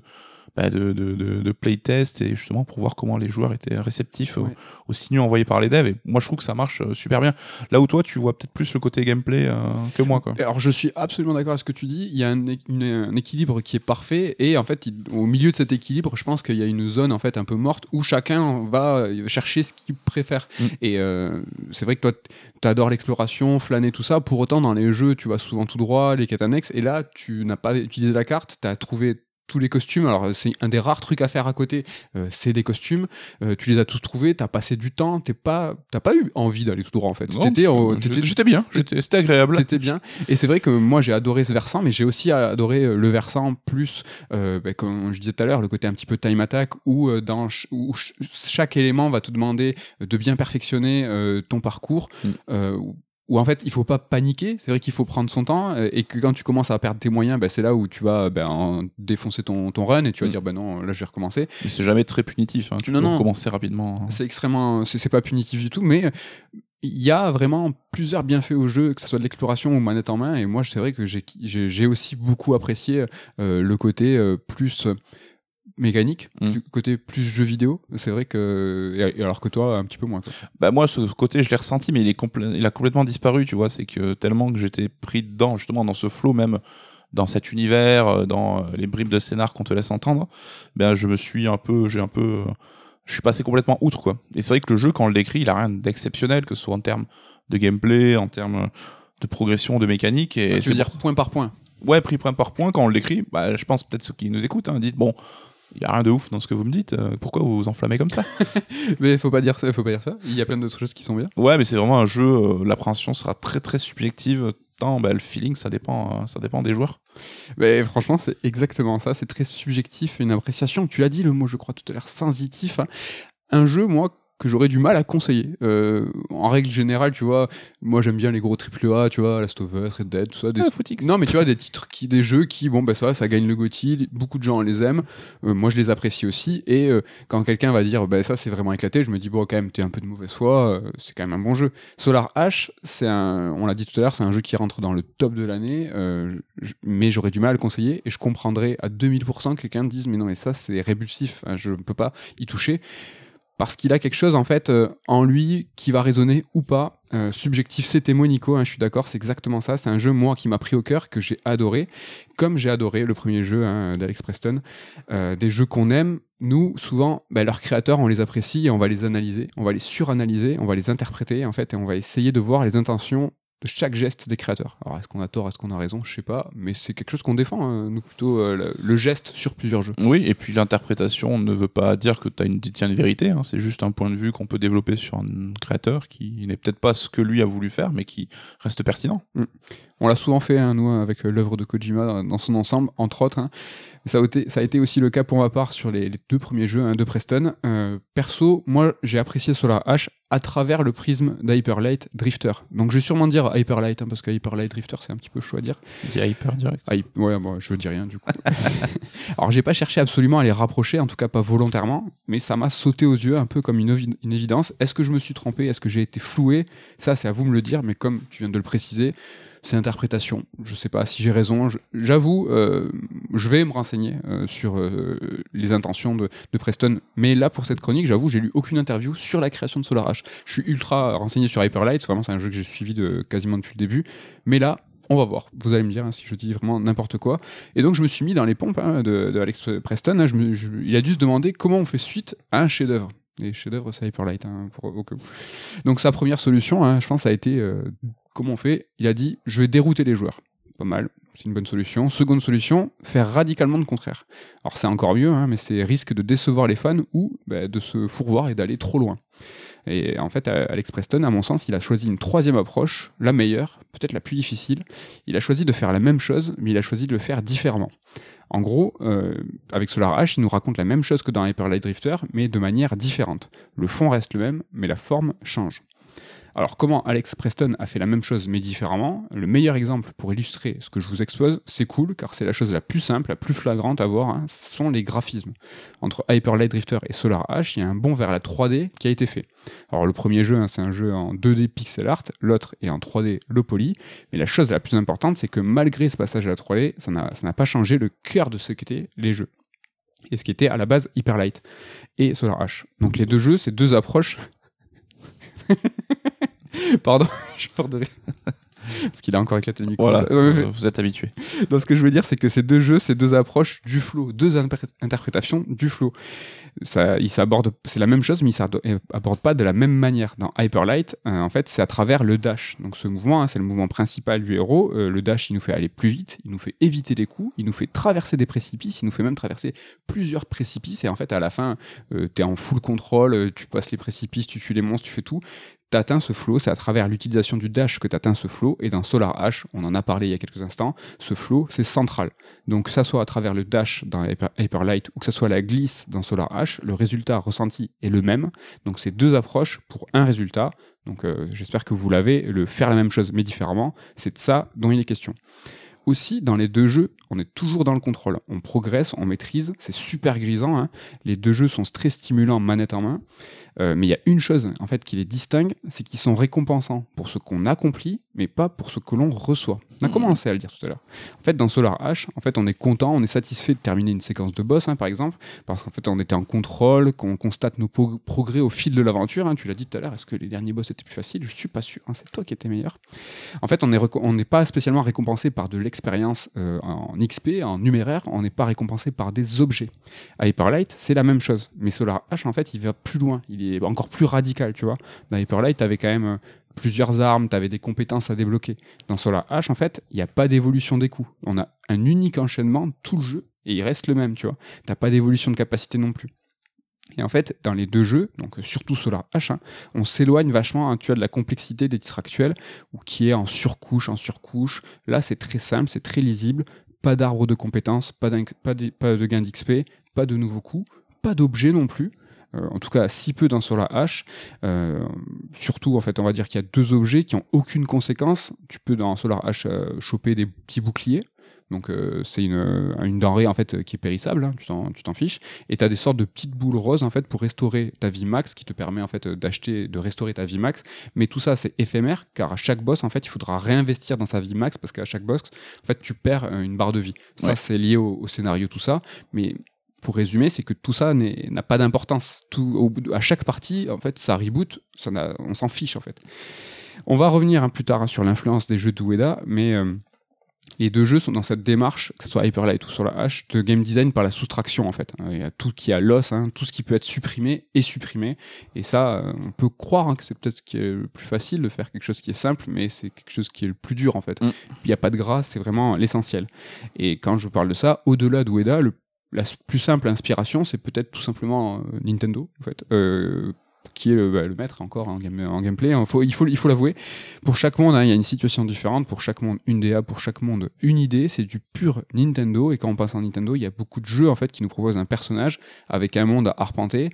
bah, de, de, de, de playtest, et justement pour voir comment les joueurs étaient réceptifs aux, Ouais. aux signaux envoyés par les devs. Et moi, je trouve que ça marche euh, super bien. Là où toi, tu vois peut-être plus le côté gameplay euh, que moi. Quoi. Alors je suis absolument d'accord avec ce que tu dis. Il y a un, une- un équilibre qui est parfait et en fait il- au milieu de cet équilibre, je pense qu'il y a une zone en fait un peu morte où chacun va euh, chercher ce qu'il préfère. Mm. Et euh, c'est vrai que toi tu adores l'exploration, flâner tout ça. Pour autant dans les jeux tu vas souvent tout droit, les quêtes annexes et là tu n'as pas utilisé la carte, tu as trouvé tous les costumes, alors c'est un des rares trucs à faire à côté, euh, c'est des costumes. Euh, tu les as tous trouvés, t'as passé du temps, t'es pas, t'as pas eu envie d'aller tout droit en fait. T'étais j'étais- bien, c'était agréable. c'était bien. Et c'est vrai que moi j'ai adoré ce versant, mais j'ai aussi adoré euh, le versant plus, bah, comme je disais tout à l'heure, le côté un petit peu time attack où, dans ch- où ch- chaque élément va te demander de bien perfectionner ton parcours. Mm. Euh, où- en fait il faut pas paniquer, c'est vrai qu'il faut prendre son temps euh, et que quand tu commences à perdre tes moyens, bah, c'est là où tu vas bah, en défoncer ton, ton run et tu vas Mm. dire bah non là je vais recommencer. Mais c'est jamais très punitif. hein. Tu Non, peux non. commencer rapidement. C'est extrêmement, c'est c'est pas punitif du tout, mais il y a vraiment plusieurs bienfaits au jeu, que ce soit de l'exploration ou manette en main. Et moi, c'est vrai que j'ai- j'ai j'ai aussi beaucoup apprécié euh, le côté euh, plus euh, mécanique, Mm. le côté plus jeu vidéo. C'est vrai que, et- alors que toi, un petit peu moins. Quoi. Bah moi, ce côté, je l'ai ressenti, mais il, est il a complètement disparu, tu vois. C'est que tellement que j'étais pris dedans, justement, dans ce flow même, dans cet univers, euh, dans euh, les bribes de scénar qu'on te laisse entendre, ben je me suis un peu, j'ai un peu, euh, je suis passé complètement outre, quoi. Et c'est vrai que le jeu, quand on le décrit, il a rien d'exceptionnel, que ce soit en termes de gameplay, en termes de progression, de mécanique. Et tu veux dire point par point? ouais, pris point par point, quand on le décrit, bah, je pense peut-être ceux qui nous écoutent, hein, dites, bon, il y a rien de ouf dans ce que vous me dites, euh, pourquoi vous vous enflammez comme ça? <laughs> Mais faut pas dire ça, faut pas dire ça. Il y a plein d'autres choses qui sont bien. Ouais, mais c'est vraiment un jeu, euh, l'appréhension sera très très subjective, tant bah, le feeling, ça dépend, euh, ça dépend des joueurs. Mais franchement, c'est exactement ça. C'est très subjectif, une appréciation. Tu l'as dit le mot, je crois, tout à l'heure, sensitif. hein. Un jeu, moi, que j'aurais du mal à conseiller. Euh, en règle générale, tu vois, moi j'aime bien les gros AAA, tu vois, Last of Us, Red Dead, tout ça. Des... Ah. Non, mais tu vois, des titres qui, des jeux qui, bon, bah ça, ça gagne le GOTY, beaucoup de gens les aiment, euh, moi je les apprécie aussi, et euh, quand quelqu'un va dire, bah ça c'est vraiment éclaté, je me dis, bon, quand même, t'es un peu de mauvaise foi, c'est quand même un bon jeu. Solar H, c'est un, on l'a dit tout à l'heure, c'est un jeu qui rentre dans le top de l'année, mais j'aurais du mal à le conseiller, et je comprendrais à 2000% que quelqu'un dise, mais non, mais ça c'est répulsif, hein, je ne peux pas y toucher parce qu'il a quelque chose en fait euh, en lui qui va résonner ou pas. Euh, subjectif, c'était moi Nico, hein, je suis d'accord, c'est exactement ça. C'est un jeu moi qui m'a pris au cœur, que j'ai adoré, comme j'ai adoré le premier jeu hein, d'Alex Preston. Euh, des jeux qu'on aime, nous souvent, bah, leurs créateurs, on les apprécie et on va les analyser, on va les suranalyser, on va les interpréter en fait et on va essayer de voir les intentions chaque geste des créateurs. Alors est-ce qu'on a tort, est-ce qu'on a raison, je sais pas, mais c'est quelque chose qu'on défend, hein, nous plutôt euh, le, le geste sur plusieurs jeux. Oui, et puis l'interprétation ne veut pas dire que tu as une détiens une vérité, hein, c'est juste un point de vue qu'on peut développer sur un créateur qui n'est peut-être pas ce que lui a voulu faire, mais qui reste pertinent. On l'a souvent fait, hein, nous, avec euh, l'œuvre de Kojima dans- son ensemble, entre autres. hein. Ça, a été, ça a été aussi le cas pour ma part sur les, les deux premiers jeux hein, de Preston. Euh, perso, moi, j'ai apprécié Solar H à travers le prisme d'Hyperlight Drifter. Donc, je vais sûrement dire Hyperlight, hein, parce que Hyperlight Drifter, c'est un petit peu chaud à dire. Hyper direct. Ah, ouais, bon, je dis rien du coup. <laughs> Alors, j'ai pas cherché absolument à les rapprocher, en tout cas pas volontairement, mais ça m'a sauté aux yeux un peu comme une, une évidence. Est-ce que je me suis trompé? Est-ce que j'ai été floué? Ça, c'est à vous de me le dire, mais comme tu viens de le préciser, c'est interprétation. Je sais pas si j'ai raison. J'avoue, euh, je vais me renseigner euh, sur euh, les intentions de, Preston, mais là, pour cette chronique, j'avoue, j'ai lu aucune interview sur la création de Solar H. Je suis ultra renseigné sur Hyperlight, vraiment, c'est un jeu que j'ai suivi de, quasiment depuis le début, mais là, on va voir. Vous allez me dire hein, si je dis vraiment n'importe quoi. Et donc je me suis mis dans les pompes hein, de, Alex Preston. hein. Il a dû se demander comment on fait suite à un chef-d'œuvre. Et chef-d'œuvre, c'est Hyperlight. Donc sa première solution, je pense, a été comment on fait? Il a dit je vais dérouter les joueurs. Pas mal. C'est une bonne solution. Seconde solution, faire radicalement le contraire. Alors c'est encore mieux, hein, mais c'est risque de décevoir les fans ou bah, de se fourvoir et d'aller trop loin. Et en fait, Alex Preston, à mon sens, il a choisi une troisième approche, la meilleure, peut-être la plus difficile. Il a choisi de faire la même chose, mais il a choisi de le faire différemment. En gros, euh, avec Solar H, il nous raconte la même chose que dans Hyper Light Drifter, mais de manière différente. Le fond reste le même, mais la forme change. Alors comment Alex Preston a fait la même chose mais différemment? Le meilleur exemple pour illustrer ce que je vous expose, c'est cool car c'est la chose la plus simple, la plus flagrante à voir, hein, sont les graphismes. Entre Hyper Light Drifter et Solar H, il y a un bond vers la 3D qui a été fait. Alors le premier jeu, hein, c'est un jeu en 2D pixel art, l'autre est en 3D low poly, mais la chose la plus importante, c'est que malgré ce passage à la 3D, ça n'a pas changé le cœur de ce qu'étaient les jeux. Et ce qui était à la base Hyper Light et Solar H. Donc les deux jeux, c'est deux approches. <laughs> <laughs> Pardon, <laughs> je pars de. Parce qu'il a encore éclaté le micro. Voilà, vous êtes habitué. donc ce que je veux dire, c'est que ces deux jeux, ces deux approches du flow, deux interpré- interprétations du flow. Ça, ils s'abordent, c'est la même chose, mais ils s'abordent pas de la même manière. Dans Hyperlight, euh, en fait, c'est à travers le dash. Donc ce mouvement, hein, c'est le mouvement principal du héros. Euh, le dash, il nous fait aller plus vite, il nous fait éviter les coups, il nous fait traverser des précipices, il nous fait même traverser plusieurs précipices. Et en fait, à la fin, euh, tu es en full contrôle, euh, tu passes les précipices, tu tues les monstres, tu fais tout tu ce flow, c'est à travers l'utilisation du dash que tu atteins ce flow, et dans Solar H, on en a parlé il y a quelques instants, ce flow, c'est central. Donc que ça soit à travers le dash dans Hyper, Hyperlight ou que ça soit la glisse dans Solar H, le résultat ressenti est le même. Donc c'est deux approches pour un résultat. Donc euh, j'espère que vous l'avez, le faire la même chose mais différemment, c'est de ça dont il est question. Aussi, dans les deux jeux, on est toujours dans le contrôle. On progresse, on maîtrise, c'est super grisant. hein. Les deux jeux sont très stimulants manette en main. Euh, mais il y a une chose en fait qui les distingue, c'est qu'ils sont récompensants pour ce qu'on accomplit, mais pas pour ce que l'on reçoit. On a Mhm. commencé à le dire tout à l'heure. En fait, dans Solar H, en fait, on est content, on est satisfait de terminer une séquence de boss, hein, par exemple, parce qu'en fait, on était en contrôle, qu'on constate nos progrès au fil de l'aventure. hein. Tu l'as dit tout à l'heure, est-ce que les derniers boss étaient plus faciles? Je suis pas sûr. hein, c'est toi qui étais meilleur. En fait, on n'est pas spécialement récompensé par de l'expérience euh, en XP, en numéraire. On n'est pas récompensé par des objets. À Hyperlight, c'est la même chose. Mais Solar H, en fait, il va plus loin. Il est encore plus radical, tu vois. Dans Hyperlight, tu avais quand même euh, plusieurs armes, tu avais des compétences à débloquer. Dans Solar H, en fait, il n'y a pas d'évolution des coups. On a un unique enchaînement, tout le jeu, et il reste le même, tu vois. T'as pas d'évolution de capacité non plus. Et en fait, dans les deux jeux, donc surtout Solar H, hein, on s'éloigne vachement hein, tu vois, de la complexité des titres actuels, ou qui est en surcouche, en surcouche. Là, c'est très simple, c'est très lisible. Pas d'arbre de compétences, pas, de, pas de gain d'XP, pas de nouveaux coups, pas d'objets non plus. Euh, en tout cas si peu dans Solar H. Euh, surtout, en fait, on va dire qu'il y a deux objets qui ont aucune conséquence. Tu peux dans Solar H euh, choper des petits boucliers. Donc c'est une, une, denrée en fait qui est périssable, hein, tu t'en fiches, et tu as des sortes de petites boules roses en fait pour restaurer ta vie max, qui te permet en fait d'acheter, de restaurer ta vie max. Mais tout ça c'est éphémère, car à chaque boss en fait il faudra réinvestir dans sa vie max parce qu'à chaque boss en fait tu perds une barre de vie. Ça c'est lié au, au, scénario tout ça, mais pour résumer, c'est que tout ça n'a pas d'importance. À chaque partie, en fait, ça reboot, ça on s'en fiche en fait. On va revenir hein, plus tard hein, sur l'influence des jeux d'Ueda, mais euh, les deux jeux sont dans cette démarche, que ce soit Hyperlight ou sur la H, de game design par la soustraction en fait. Il y a tout qui a l'os, hein, tout ce qui peut être supprimé est supprimé. Et ça, euh, on peut croire que c'est peut-être ce qui est le plus facile de faire quelque chose qui est simple, mais c'est quelque chose qui est le plus dur en fait. Mm. Il n'y a pas de gras, c'est vraiment l'essentiel. Et quand je parle de ça, au-delà d'Ueda, le la plus simple inspiration, c'est peut-être tout simplement euh, Nintendo, en fait, euh, qui est le, bah, maître encore en, gameplay. il faut, il faut, il faut l'avouer. Pour chaque monde, hein, il y a une situation différente. Pour chaque monde, une DA. Pour chaque monde, une idée. C'est du pur Nintendo. Et quand on passe en Nintendo, il y a beaucoup de jeux en fait qui nous proposent un personnage avec un monde à arpenter.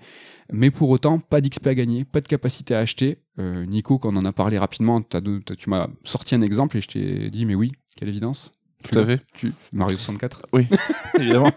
Mais pour autant, pas d'XP à gagner, pas de capacité à acheter. Euh, Nico, quand on en a parlé rapidement, tu m'as sorti un exemple et je t'ai dit, mais oui, quelle évidence. Tout à fait. Mario 64. Oui, <laughs> évidemment.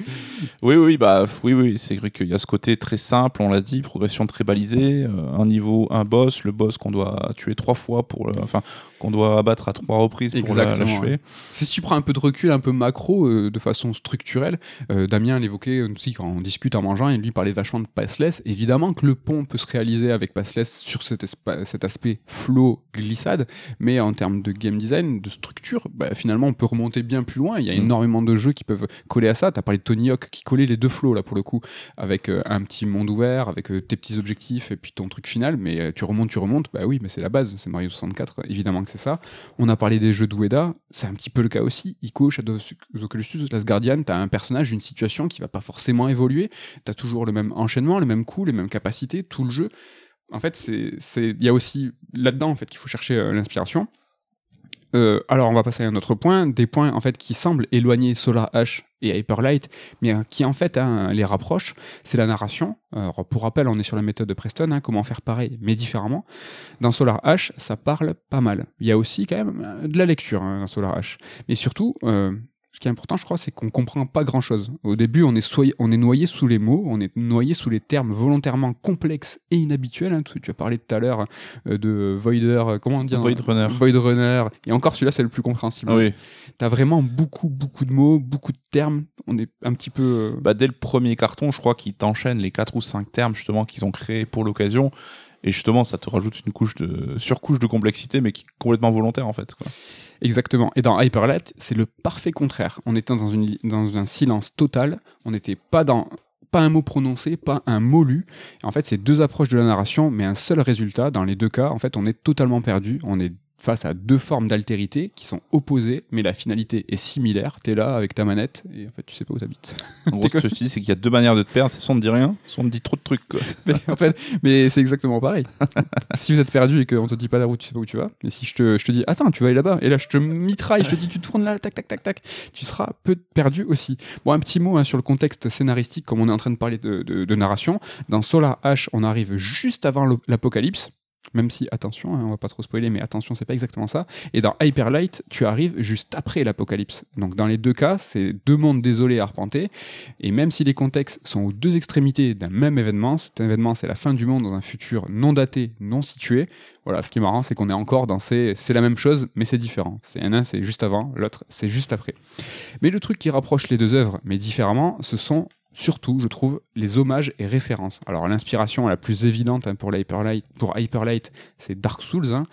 <laughs> oui, oui, bah, oui, oui, c'est vrai qu'il y a ce côté très simple, on l'a dit, progression très balisée, euh, un niveau, un boss, le boss qu'on doit tuer trois fois pour, enfin, qu'on doit abattre à trois reprises pour l'achever. Si tu prends un peu de recul, un peu macro, euh, de façon structurelle, euh, Damien l'évoquait aussi quand on discute en mangeant, et lui parlait vachement de passless. Évidemment que le pont peut se réaliser avec passless sur cet, cet aspect flow glissade, mais en termes de game design, de structure, bah, finalement, on peut remonter bien plus loin. Il y a mm. énormément de jeux qui peuvent coller à ça. Tu as parlé de Tony Hawk qui collait les deux flows là pour le coup, avec euh, un petit monde ouvert, avec tes petits objectifs et puis ton truc final. Mais tu remontes, tu remontes, bah oui, mais c'est la base, c'est Mario 64, évidemment c'est ça. On a parlé des jeux d'Ueda, c'est un petit peu le cas aussi. Ico, Shadow of the Colossus, Last Guardian, t'as un personnage, une situation qui va pas forcément évoluer. T'as toujours le même enchaînement, le même coup, les mêmes capacités, tout le jeu. En fait, il y a aussi là-dedans en fait qu'il faut chercher euh, l'inspiration. Euh, alors on va passer à un autre point, des points en fait qui semblent éloigner Solar H et Hyperlight, mais euh, qui en fait hein, les rapprochent, c'est la narration. pour rappel, on est sur la méthode de Preston, hein, comment faire pareil mais différemment. Dans Solar H, ça parle pas mal. Il y a aussi quand même euh, de la lecture hein, dans Solar H, mais surtout ce qui est important, je crois, c'est qu'on comprend pas grand-chose. Au début, on est, on est noyé sous les mots, on est noyé sous les termes volontairement complexes et inhabituels. Hein. Tu as parlé tout à l'heure euh, de Voider, euh, comment dire Void Runner. Void Runner. Et encore, celui-là, c'est le plus compréhensible. Oui. Tu as vraiment beaucoup, beaucoup de mots, beaucoup de termes. On est un petit peu... Euh, bah, dès le premier carton, je crois qu'ils t'enchaînent les quatre ou cinq termes justement qu'ils ont créés pour l'occasion. Et justement, ça te rajoute une couche de surcouche de complexité, mais qui est complètement volontaire en fait. Quoi. Exactement. Et dans Hyperlight, c'est le parfait contraire. On était dans, une, dans un silence total. On n'était pas dans pas un mot prononcé, pas un mot lu. En fait, c'est deux approches de la narration, mais un seul résultat. Dans les deux cas, en fait, on est totalement perdu. On est face à deux formes d'altérité qui sont opposées, mais la finalité est similaire. Tu es là avec ta manette et en fait, tu sais pas où t'habites. En gros, <laughs> ce que je te dis, c'est qu'il y a deux manières de te perdre. C'est soit on te dit rien, soit on te dit trop de trucs. Quoi. <laughs> mais en fait, mais c'est exactement pareil. <laughs> si vous êtes perdu et qu'on te dit pas la route, tu sais pas où tu vas. Et si je te, je te dis, attends, tu vas aller là-bas, et là, je te mitraille, je te dis, tu tournes là, tac, tac, tac, tac, tu seras peu perdu aussi. Bon, un petit mot hein, sur le contexte scénaristique, comme on est en train de parler de, de narration. Dans Solar H, on arrive juste avant l'apocalypse même si, attention, hein, on va pas trop spoiler, mais attention, c'est pas exactement ça. Et dans Hyperlight, tu arrives juste après l'apocalypse. Donc dans les deux cas, c'est deux mondes désolés à arpenter. Et même si les contextes sont aux deux extrémités d'un même événement, cet événement c'est la fin du monde dans un futur non daté, non situé. Voilà, ce qui est marrant, c'est qu'on est encore dans ces, c'est la même chose, mais c'est différent. C'est un, c'est juste avant, l'autre, c'est juste après. Mais le truc qui rapproche les deux œuvres, mais différemment, ce sont surtout, je trouve, les hommages et références. Alors l'inspiration la plus évidente hein, pour, Hyperlight, pour Hyperlight, c'est Dark Souls. Hein.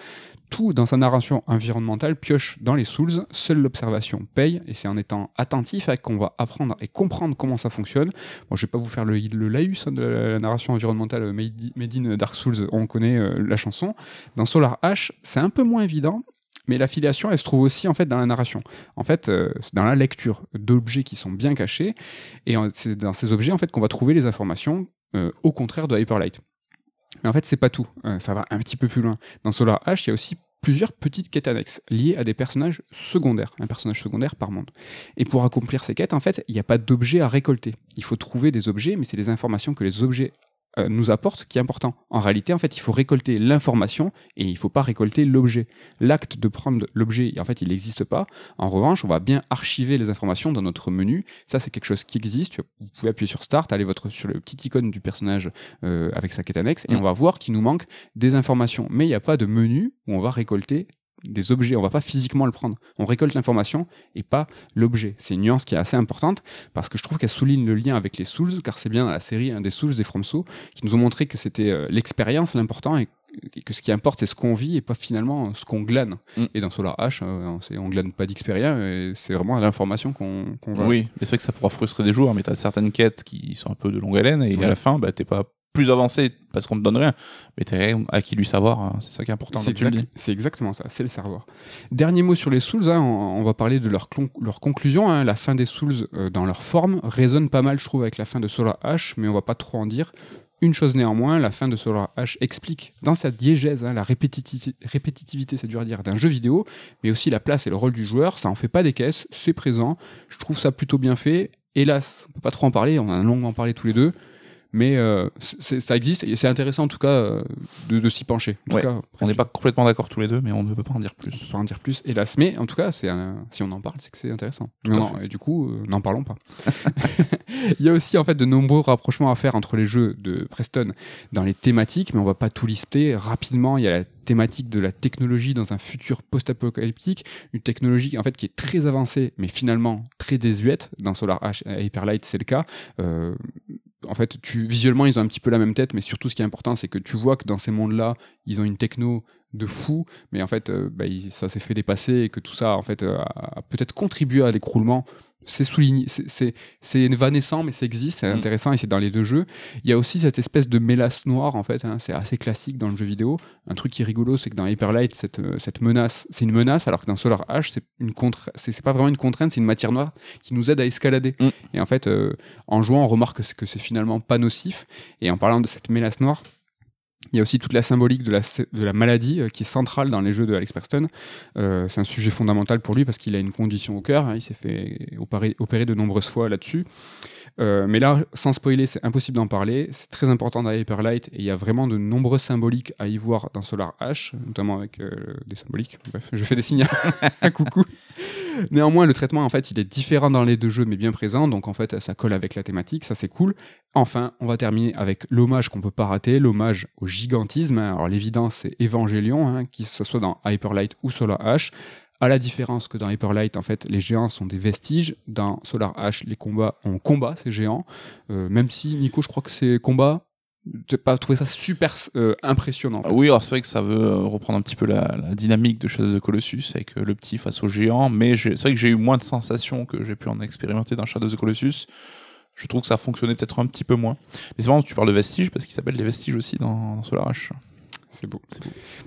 Tout dans sa narration environnementale pioche dans les Souls, seule l'observation paye, et c'est en étant attentif qu'on va apprendre et comprendre comment ça fonctionne. Bon, je vais pas vous faire le, le laïus hein, de la, narration environnementale Made in Dark Souls, on connaît euh, la chanson. Dans Solar H, c'est un peu moins évident, mais l'affiliation, elle se trouve aussi en fait dans la narration. En fait, euh, dans la lecture d'objets qui sont bien cachés, et c'est dans ces objets en fait qu'on va trouver les informations, euh, au contraire de Hyperlight. Mais en fait, c'est pas tout. Euh, ça va un petit peu plus loin. Dans Solar H, il y a aussi plusieurs petites quêtes annexes liées à des personnages secondaires, un personnage secondaire par monde. Et pour accomplir ces quêtes, en fait, il n'y a pas d'objets à récolter. Il faut trouver des objets, mais c'est des informations que les objets nous apporte qui est important. En réalité, en fait, il faut récolter l'information et il ne faut pas récolter l'objet. L'acte de prendre l'objet, en fait, il n'existe pas. En revanche, on va bien archiver les informations dans notre menu. Ça, c'est quelque chose qui existe. Vous pouvez appuyer sur Start, aller votre, sur le petit icône du personnage euh, avec sa quête annexe et Mm. on va voir qu'il nous manque des informations. Mais il n'y a pas de menu où on va récolter des objets, on va pas physiquement le prendre. On récolte l'information et pas l'objet. C'est une nuance qui est assez importante parce que je trouve qu'elle souligne le lien avec les Souls, car c'est bien dans la série un des Souls des FromSo qui nous ont montré que c'était euh, l'expérience l'important et que ce qui importe c'est ce qu'on vit et pas finalement ce qu'on glane. Mm. Et dans Solar H, euh, c'est- on glane pas d'expérience, et c'est vraiment l'information qu'on va. Oui, mais c'est vrai que ça pourra frustrer des joueurs, mais t'as certaines quêtes qui sont un peu de longue haleine et Ouais. à la fin, bah, t'es pas plus avancé parce qu'on te donne rien, mais t'es acquis du savoir, hein, c'est ça qui est important. C'est exact- exactement ça, c'est le serveur. Dernier mot sur les Souls, hein, on, on va parler de leur, leur conclusion. hein. la fin des Souls, euh, dans leur forme, résonne pas mal, je trouve, avec la fin de Solar H, mais on va pas trop en dire. Une chose néanmoins, la fin de Solar H explique dans sa diégèse hein, la répétiti- répétitivité, c'est dur à dire, d'un jeu vidéo, mais aussi la place et le rôle du joueur. Ça en fait pas des caisses, c'est présent. Je trouve ça plutôt bien fait. Hélas, on peut pas trop en parler, on en a longuement parlé tous les deux. Mais euh, ça existe et c'est intéressant en tout cas euh, de, de s'y pencher. En tout Ouais. cas, On n'est pas complètement d'accord tous les deux, mais on ne peut pas en dire plus. je peux pas en dire plus, hélas. Mais en tout cas, c'est si on en parle, c'est que c'est intéressant. Non, et du coup, euh, n'en parlons pas. <laughs> Il y a aussi en fait de nombreux rapprochements à faire entre les jeux de Preston dans les thématiques, mais on va pas tout lister rapidement. Il y a la thématique de la technologie dans un futur post-apocalyptique, une technologie en fait qui est très avancée, mais finalement très désuète. Dans Solar H Hyperlight, c'est le cas. Euh, en fait, visuellement, ils ont un petit peu la même tête, mais surtout, ce qui est important, c'est que tu vois que dans ces mondes-là, ils ont une techno de fou, mais en fait, euh, bah, il- ça s'est fait dépasser et que tout ça, en fait, euh, a, peut-être contribué à l'écroulement. C'est souligné, c'est- évanescent, mais ça existe, c'est Mm. intéressant et c'est dans les deux jeux. Il y a aussi cette espèce de mélasse noire, en fait, hein, c'est assez classique dans le jeu vidéo. Un truc qui est rigolo, c'est que dans Hyperlight, cette, euh, cette menace, c'est une menace, alors que dans Solar H, c'est une contre, c'est c'est pas vraiment une contrainte, c'est une matière noire qui nous aide à escalader. Mm. Et en fait, euh, en jouant, on remarque que c'est finalement pas nocif. Et en parlant de cette mélasse noire, il y a aussi toute la symbolique de la, de la maladie euh, qui est centrale dans les jeux de Alex Preston. Euh, c'est un sujet fondamental pour lui parce qu'il a une condition au cœur. hein, il s'est fait opérer, opérer de nombreuses fois là-dessus. Euh, mais là, sans spoiler, c'est impossible d'en parler. C'est très important dans Hyperlight et il y a vraiment de nombreuses symboliques à y voir dans Solar H, notamment avec des symboliques. Bref, je fais des signes <laughs> à <laughs> coucou. Néanmoins, le traitement, en fait, il est différent dans les deux jeux, mais bien présent. Donc, en fait, ça colle avec la thématique. Ça, c'est cool. Enfin, on va terminer avec l'hommage qu'on peut pas rater, l'hommage au gigantisme. Alors, l'évidence, c'est Évangélion, hein, que ce soit dans Hyperlight ou Solar H. À la différence que dans Hyperlight, en fait, les géants sont des vestiges. Dans Solar H, les combats, on combat ces géants. Euh, même si, Nico, je crois que ces combats, j'ai pas trouvé ça super euh, impressionnant. Oui, alors c'est vrai que ça veut euh, reprendre un petit peu la, dynamique de Shadow of the Colossus avec euh, le petit face au géant, mais c'est vrai que j'ai eu moins de sensations que j'ai pu en expérimenter dans Shadow of the Colossus. Je trouve que ça fonctionnait peut-être un petit peu moins. Mais c'est marrant que tu parles de vestiges parce qu'il s'appelle des vestiges aussi dans, dans Solar H. C'est beau.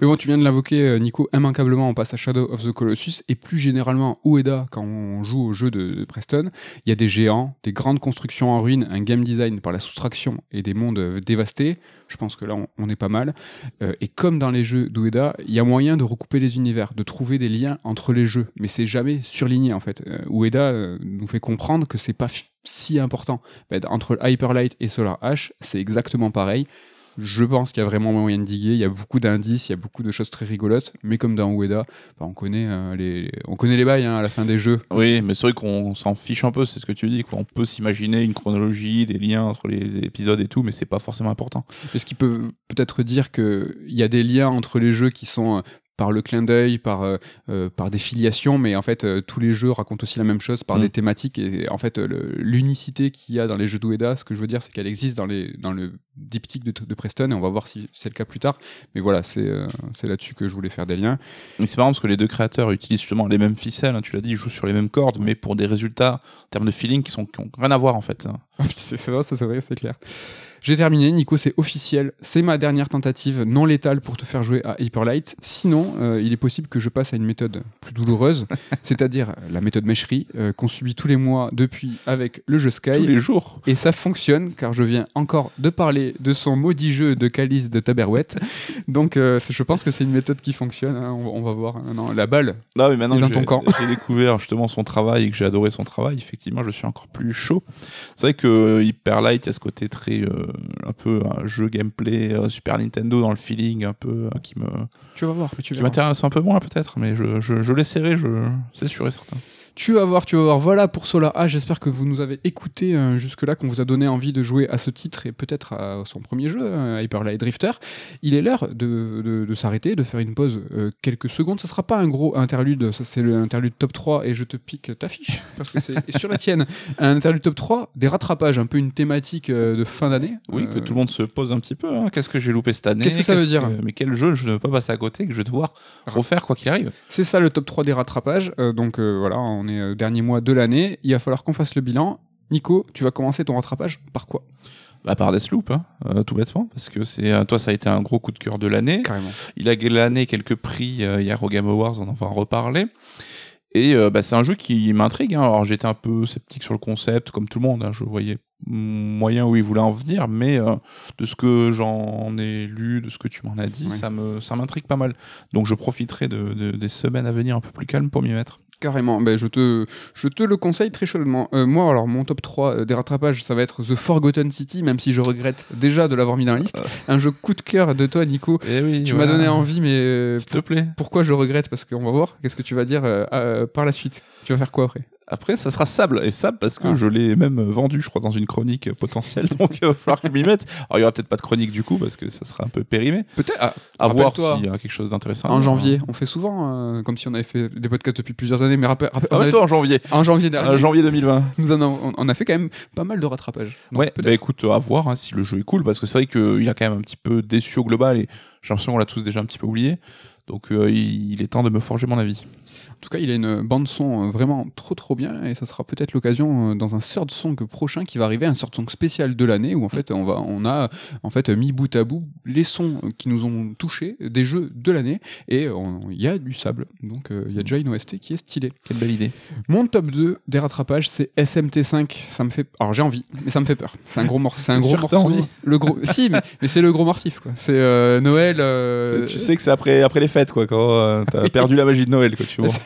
Mais bon, tu viens de l'invoquer, euh, Nico. Immanquablement, on passe à Shadow of the Colossus et plus généralement Ueda quand on joue au jeu de, Preston. Il y a des géants, des grandes constructions en ruine, un game design par la soustraction et des mondes euh, dévastés. Je pense que là, on, est pas mal. Euh, et comme dans les jeux d'Ueda, il y a moyen de recouper les univers, de trouver des liens entre les jeux, mais c'est jamais surligné en fait. Euh, Ueda nous fait comprendre que c'est pas si important. Ben, entre Hyperlight et Solar H, c'est exactement pareil. Je pense qu'il y a vraiment moyen de diguer. Il y a beaucoup d'indices, il y a beaucoup de choses très rigolotes. Mais comme dans Ueda, on, connaît, euh, les, on connaît les bails hein, à la fin des jeux. Oui, mais c'est vrai qu'on s'en fiche un peu, c'est ce que tu dis. Quoi. On peut s'imaginer une chronologie, des liens entre les épisodes et tout, mais c'est pas forcément important. Est-ce qu'il peut peut-être dire qu'il y a des liens entre les jeux qui sont euh, par le clin d'œil, par, euh, euh, par des filiations, mais en fait, euh, tous les jeux racontent aussi la même chose par Mm. des thématiques. Et en fait, l'unicité qu'il y a dans les jeux d'Ueda, ce que je veux dire, c'est qu'elle existe dans, les, dans le diptyque de, de Preston, et on va voir si c'est le cas plus tard. Mais voilà, c'est euh, là-dessus que je voulais faire des liens. Mais c'est marrant parce que les deux créateurs utilisent justement les mêmes ficelles, hein, tu l'as dit, ils jouent sur les mêmes cordes, mais pour des résultats en termes de feeling qui sont qui ont rien à voir en fait. hein. <laughs> c'est vrai, c'est vrai, c'est clair. J'ai terminé, Nico, c'est officiel. C'est ma dernière tentative non létale pour te faire jouer à Hyperlight. Sinon, euh, il est possible que je passe à une méthode plus douloureuse, <laughs> c'est-à-dire la méthode mècherie euh, qu'on subit tous les mois depuis avec le jeu Sky. Tous les jours. Et ça fonctionne car je viens encore de parler de son maudit jeu de calice de Taberouette. <laughs> Donc, euh, je pense que c'est une méthode qui fonctionne. hein. On, va- on va voir. Non, la balle. Non, mais maintenant est dans ton camp. <laughs> j'ai découvert justement son travail et que j'ai adoré son travail, effectivement, je suis encore plus chaud. C'est vrai que Hyper Light, il y a ce côté très un peu un jeu gameplay euh, Super Nintendo dans le feeling, un peu euh, qui me Tu vas voir. mais Tu qui m'intéresse un peu moins peut-être, mais je, je, je l'essaierai, je c'est sûr et certain. Tu vas voir, tu vas voir. Voilà pour Solar A. J'espère que vous nous avez écouté euh, jusque-là, qu'on vous a donné envie de jouer à ce titre et peut-être à son premier jeu, euh, Hyper Light Drifter. Il est l'heure de, de- de s'arrêter, de faire une pause euh, quelques secondes. Ça sera pas un gros interlude, ça c'est l'interlude top 3 et je te pique ta fiche parce que c'est sur la tienne. Un interlude top 3, des rattrapages, un peu une thématique euh, de fin d'année. Oui, que tout le monde se pose un petit peu. hein. Qu'est-ce que j'ai loupé cette année? Qu'est-ce que ça veut dire? Mais quel jeu je ne veux pas passer à côté que je vais devoir refaire quoi qu'il arrive? C'est ça le top 3 des rattrapages. Donc voilà, on est euh, dernier mois de l'année. Il va falloir qu'on fasse le bilan. Nico, tu vas commencer ton rattrapage par quoi? Bah par Deathloop, hein, euh, tout bêtement, parce que c'est euh, toi ça a été un gros coup de cœur de l'année. Carrément. Il a glané quelques prix euh, hier au Game Awards, on en va en reparler. Et euh, bah, c'est un jeu qui m'intrigue. hein. Alors j'étais un peu sceptique sur le concept, comme tout le monde. hein. Je voyais moyen où il voulait en venir, mais de ce que j'en ai lu, de ce que tu m'en as dit, ça me ça m'intrigue pas mal. Donc je profiterai de, de- des semaines à venir un peu plus calmes pour m'y mettre. Carrément, ben, je, te, je te le conseille très chaudement. Euh, moi, alors, mon top 3 euh, des rattrapages, ça va être The Forgotten City, même si je regrette déjà de l'avoir mis dans la liste. Un jeu coup de cœur de toi, Nico. Et oui, Tu voilà. m'as donné envie, mais euh, S'il te plaît. pourquoi je regrette? Parce qu'on va voir, qu'est-ce que tu vas dire euh, euh, par la suite? Tu vas faire quoi après? Après, ça sera Sable. Et Sable, parce que Ah. je l'ai même vendu, je crois, dans une chronique potentielle. <laughs> Donc, il va falloir que je m'y mette. Alors, il y aura peut-être pas de chronique du coup, parce que ça sera un peu périmé. Peut-être ah, À voir s'il y a quelque chose d'intéressant. en janvier. On fait souvent, euh, comme si on avait fait des podcasts depuis plusieurs années, mais rappelle, rappelle- Ah, avait- en janvier. en janvier dernier, Euh, janvier 2020. nous en a- on, a fait quand même pas mal de rattrapages. Donc, ouais, bah écoute, à voir hein, si le jeu est cool, parce que c'est vrai qu'il a quand même un petit peu déçu au global, et j'ai l'impression qu'on l'a tous déjà un petit peu oublié. Donc, euh, il il est temps de me forger mon avis. En tout cas, il a une bande son euh, vraiment trop trop bien et ça sera peut-être l'occasion euh, dans un Third Song prochain qui va arriver, un Third Song spécial de l'année où en fait on va on a en fait mis bout à bout les sons euh, qui nous ont touchés des jeux de l'année et il y a du sable. Donc il y a déjà une OST qui est stylée. Quelle belle idée. Mon top 2 des rattrapages, c'est SMT5. Ça me fait alors j'ai envie, mais ça me fait peur. C'est un gros morceau, c'est un gros morceau. envie Le gros si mais, mais c'est le gros morcif quoi. C'est euh, Noël euh, tu sais que c'est après, après les fêtes, quoi, quand euh, t'as <laughs> perdu la magie de Noël, quoi, tu vois. <laughs>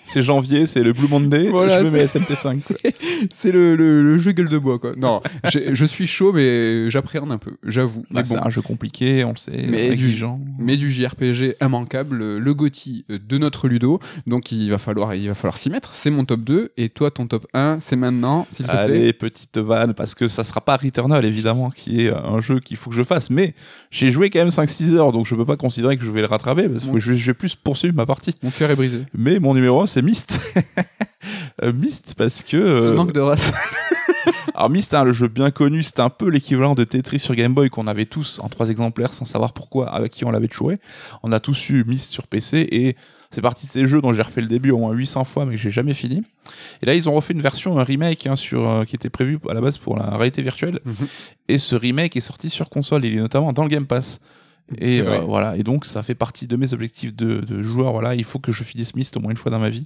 C'est janvier, c'est le Blue Monday, Voilà, je me mets <laughs> c'est- SMT5. quoi. C'est le, le, le jeu gueule de bois, quoi. Non, je suis chaud, mais j'appréhende un peu, j'avoue. Bah, Mais c'est bon. un jeu compliqué, on le sait, Mais du- exigeant. Mais du JRPG immanquable, le GOTY de notre Ludo, donc il va falloir, il va falloir s'y mettre. C'est mon top 2, et toi, ton top 1, c'est maintenant, s'il te plaît. Allez, petite vanne, parce que ça sera pas Returnal, évidemment, qui est un jeu qu'il faut que je fasse, mais j'ai joué quand même 5-6 heures, donc je peux pas considérer que je vais le rattraper, parce que Bon. je, je vais plus poursuivre ma partie. Mon cœur est brisé. Mais mon numéro 1, c'est Myst. <laughs> Euh, Myst, parce que... Ce euh, manque de race. <laughs> Alors Myst, hein, le jeu bien connu, c'était un peu l'équivalent de Tetris sur Game Boy qu'on avait tous en trois exemplaires sans savoir pourquoi, avec qui on l'avait joué. On a tous eu Myst sur PC et c'est parti de ces jeux dont j'ai refait le début au moins 800 fois mais que j'ai jamais fini. Et là ils ont refait une version, un remake hein, sur, euh, qui était prévu à la base pour la réalité virtuelle. Mhm. Et ce remake est sorti sur console, il est notamment dans le Game Pass. Et euh, voilà, et donc ça fait partie de mes objectifs de, de joueur. Voilà, il faut que je finisse Myst au moins une fois dans ma vie.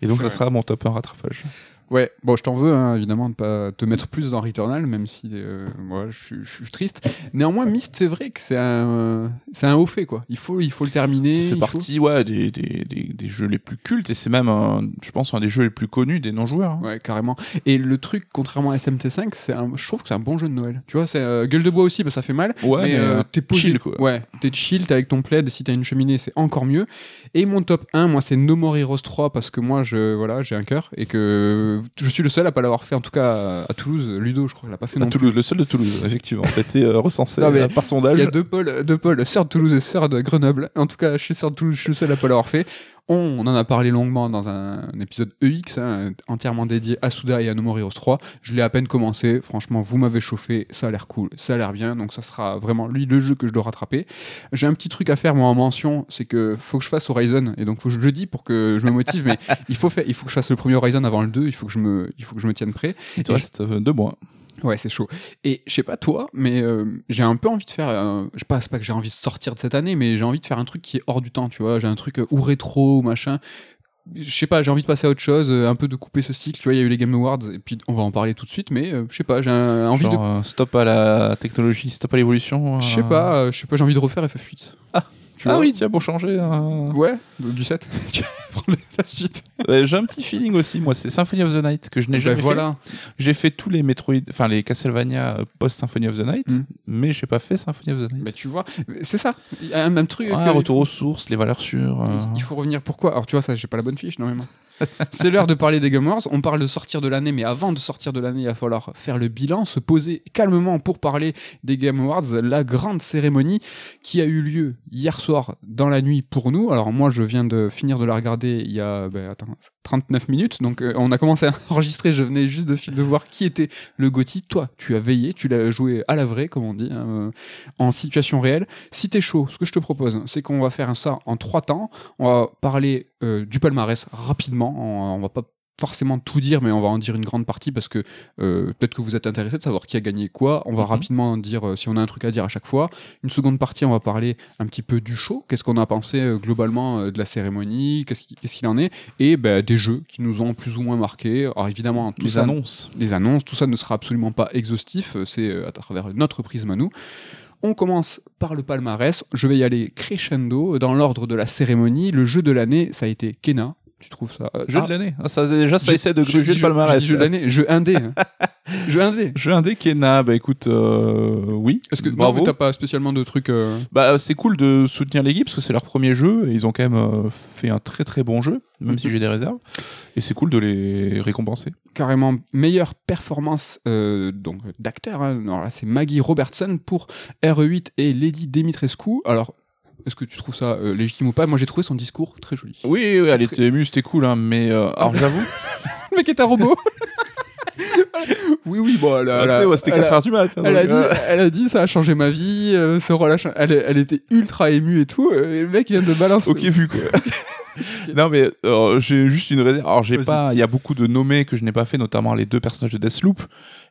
Et donc ça vrai. sera mon top 1 rattrapage. Ouais, bon, je t'en veux, hein, évidemment, de pas te mettre plus dans Returnal, même si euh, moi, je, suis- je suis triste. Néanmoins, Myst, c'est vrai que c'est un, c'est un haut fait, quoi. Il faut, il faut le terminer. Faut- partie ouais, des, des, des, des jeux les plus cultes et c'est même, un, je pense, un des jeux les plus connus des non-joueurs. hein. Ouais, carrément. Et le truc, contrairement à SMT5, c'est un, je trouve que c'est un bon jeu de Noël. Tu vois, c'est euh, gueule de bois aussi, bah, ça fait mal. Ouais, mais mais, euh, euh, t'es posé. chill, quoi. Ouais, t'es chill, t'es avec ton plaid. Si t'as une cheminée, c'est encore mieux. Et mon top 1, moi, c'est No More Heroes 3 parce que moi, je, voilà, j'ai un cœur et que je suis le seul à pas l'avoir fait, en tout cas à Toulouse. Ludo, je crois, l'a pas fait À non plus. Toulouse, le seul de Toulouse, effectivement. C'était euh, recensé Non, mais euh, par Il sondage. y a deux pôles, deux pôles, sœur de Toulouse et sœur de Grenoble. En tout cas, je suis sœur de Toulouse, je suis le seul à pas l'avoir fait. On, on en a parlé longuement dans un, un épisode EX, hein, entièrement dédié à Souda et à No More Heroes 3. Je l'ai à peine commencé. Franchement, vous m'avez chauffé. Ça a l'air cool, ça a l'air bien. Donc, ça sera vraiment lui le jeu que je dois rattraper. J'ai un petit truc à faire, moi, en mention. C'est que faut que je fasse Horizon. Et donc, faut que je le dis pour que je me motive. mais <laughs> il faut, faire, il faut que je fasse le premier Horizon avant le 2. Il faut que je me, il faut que je me tienne prêt. Il te reste euh, deux mois. Ouais, c'est chaud. Et je sais pas toi, mais euh, j'ai un peu envie de faire. euh, je sais pas, c'est pas que j'ai envie de sortir de cette année, mais j'ai envie de faire un truc qui est hors du temps, tu vois. J'ai un truc euh, ou rétro ou machin. Je sais pas, j'ai envie de passer à autre chose, un peu de couper ce cycle. Tu vois, il y a eu les Game Awards, et puis on va en parler tout de suite, mais je sais pas, j'ai envie Genre, de. stop à la technologie, stop à l'évolution. Je sais pas, je sais pas, j'ai envie de refaire FF8. Ah. Tu Ah vois oui, tiens, pour changer. euh, Ouais, du 7. <laughs> tu vas prendre la suite. ouais, J'ai un petit feeling aussi, moi, c'est Symphony of the Night que je n'ai Ben jamais fait. voilà. J'ai fait tous les Metroid, enfin les Castlevania euh, post Symphony of the Night, Mm. mais j'ai pas fait Symphony of the Night. Bah, tu vois, c'est ça. Il y a un même truc. Ouais, que- retour aux sources, les valeurs sûres. euh. Il faut revenir. Pourquoi? Alors, tu vois, ça, j'ai pas la bonne fiche, normalement. <laughs> c'est l'heure de parler des Game Awards. On parle de sortir de l'année, mais avant de sortir de l'année, il va falloir faire le bilan, se poser calmement pour parler des Game Awards, la grande cérémonie qui a eu lieu hier soir dans la nuit pour nous. Alors, moi, je viens de finir de la regarder il y a ben, attends, 39 minutes. Donc, euh, on a commencé à <laughs> enregistrer. Je venais juste de, de voir qui était le Gotti. Toi, tu as veillé, tu l'as joué à la vraie, comme on dit, hein, euh, en situation réelle. Si t'es chaud, ce que je te propose, c'est qu'on va faire ça en trois temps. On va parler euh, du palmarès rapidement. On, on va pas forcément tout dire, mais on va en dire une grande partie parce que euh, peut-être que vous êtes intéressé de savoir qui a gagné quoi. On va Mhm. rapidement dire euh, si on a un truc à dire à chaque fois. Une seconde partie, on va parler un petit peu du show. Qu'est-ce qu'on a pensé euh, globalement de la cérémonie? Qu'est-ce qui- qu'est-ce qu'il en est? Et ben, des jeux qui nous ont plus ou moins marqué. Alors évidemment, tout les ça, annonces. des annonces. Tout ça ne sera absolument pas exhaustif, c'est à travers notre prisme à nous. On commence par le palmarès. Je vais y aller crescendo dans l'ordre de la cérémonie. Le jeu de l'année, ça a été Kena. Tu trouves ça euh, Jeu ah, de l'année. Ah, ça, déjà, ça essaie de jeu- gruger le palmarès. Jeu de l'année, jeu indé. hein. <laughs> jeu indé. Jeu indé Kena, bah écoute, euh, oui. Est-ce que Bravo. t'as pas spécialement de trucs euh, Bah, c'est cool de soutenir l'équipe parce que c'est leur premier jeu et ils ont quand même euh, fait un très très bon jeu, même si Mhm. j'ai des réserves. Et c'est cool de les récompenser. carrément meilleure performance donc d'acteur. hein. Alors là, c'est Maggie Robertson pour RE8 et Lady Dimitrescu. Alors, est-ce que tu trouves ça euh, légitime ou pas? Moi, j'ai trouvé son discours très joli. Oui, oui, elle était émue, c'était cool, hein, mais euh, alors j'avoue, <laughs> Le mec est un robot. <laughs> oui, oui, bon, elle a, ah, sais, ouais, c'était elle a- 4 heures du mat. hein, elle a donc, dit, euh, elle a dit, ça a changé ma vie. euh, ce rôle, a elle, elle était ultra émue et tout. euh, et le mec vient de balancer. Ok, vu quoi. <laughs> non, mais euh, j'ai juste une réserve. Alors, j'ai Vas-y. pas. Il y a beaucoup de nommés que je n'ai pas fait, notamment les deux personnages de Deathloop.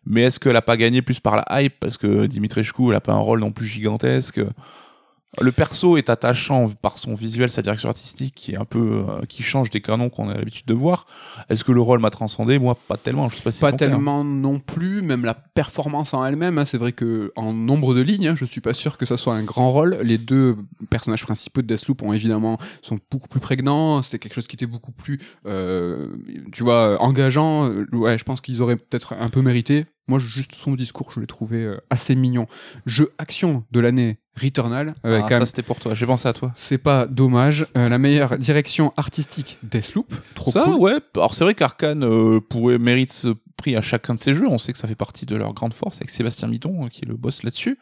Mais est-ce qu'elle a pas gagné plus par la hype? Parce que Dimitrescu, elle a pas un rôle non plus gigantesque. Le perso est attachant par son visuel, sa direction artistique, qui est un peu. euh, qui change des canons qu'on a l'habitude de voir. Est-ce que le rôle m'a transcendé? Moi, pas tellement. Je sais pas si hein. tellement non plus, même la performance en elle-même. hein, c'est vrai que en nombre de lignes, hein, je suis pas sûr que ça soit un grand rôle. Les deux personnages principaux de Deathloop ont évidemment sont beaucoup plus prégnants. C'était quelque chose qui était beaucoup plus, euh, tu vois, engageant. Euh, Ouais, je pense qu'ils auraient peut-être un peu mérité. Moi, juste son discours, je l'ai trouvé euh, assez mignon. Jeu action de l'année Returnal, avec Ah, quand ça, c'était pour toi. J'ai pensé à toi. c'est pas dommage. Euh, la meilleure direction artistique Deathloop, trop ça, cool. ouais. Alors, c'est vrai qu'Arkane euh, pourrait mérite à chacun de ses jeux. On sait que ça fait partie de leur grande force avec Sébastien Mitton, euh, qui est le boss là-dessus.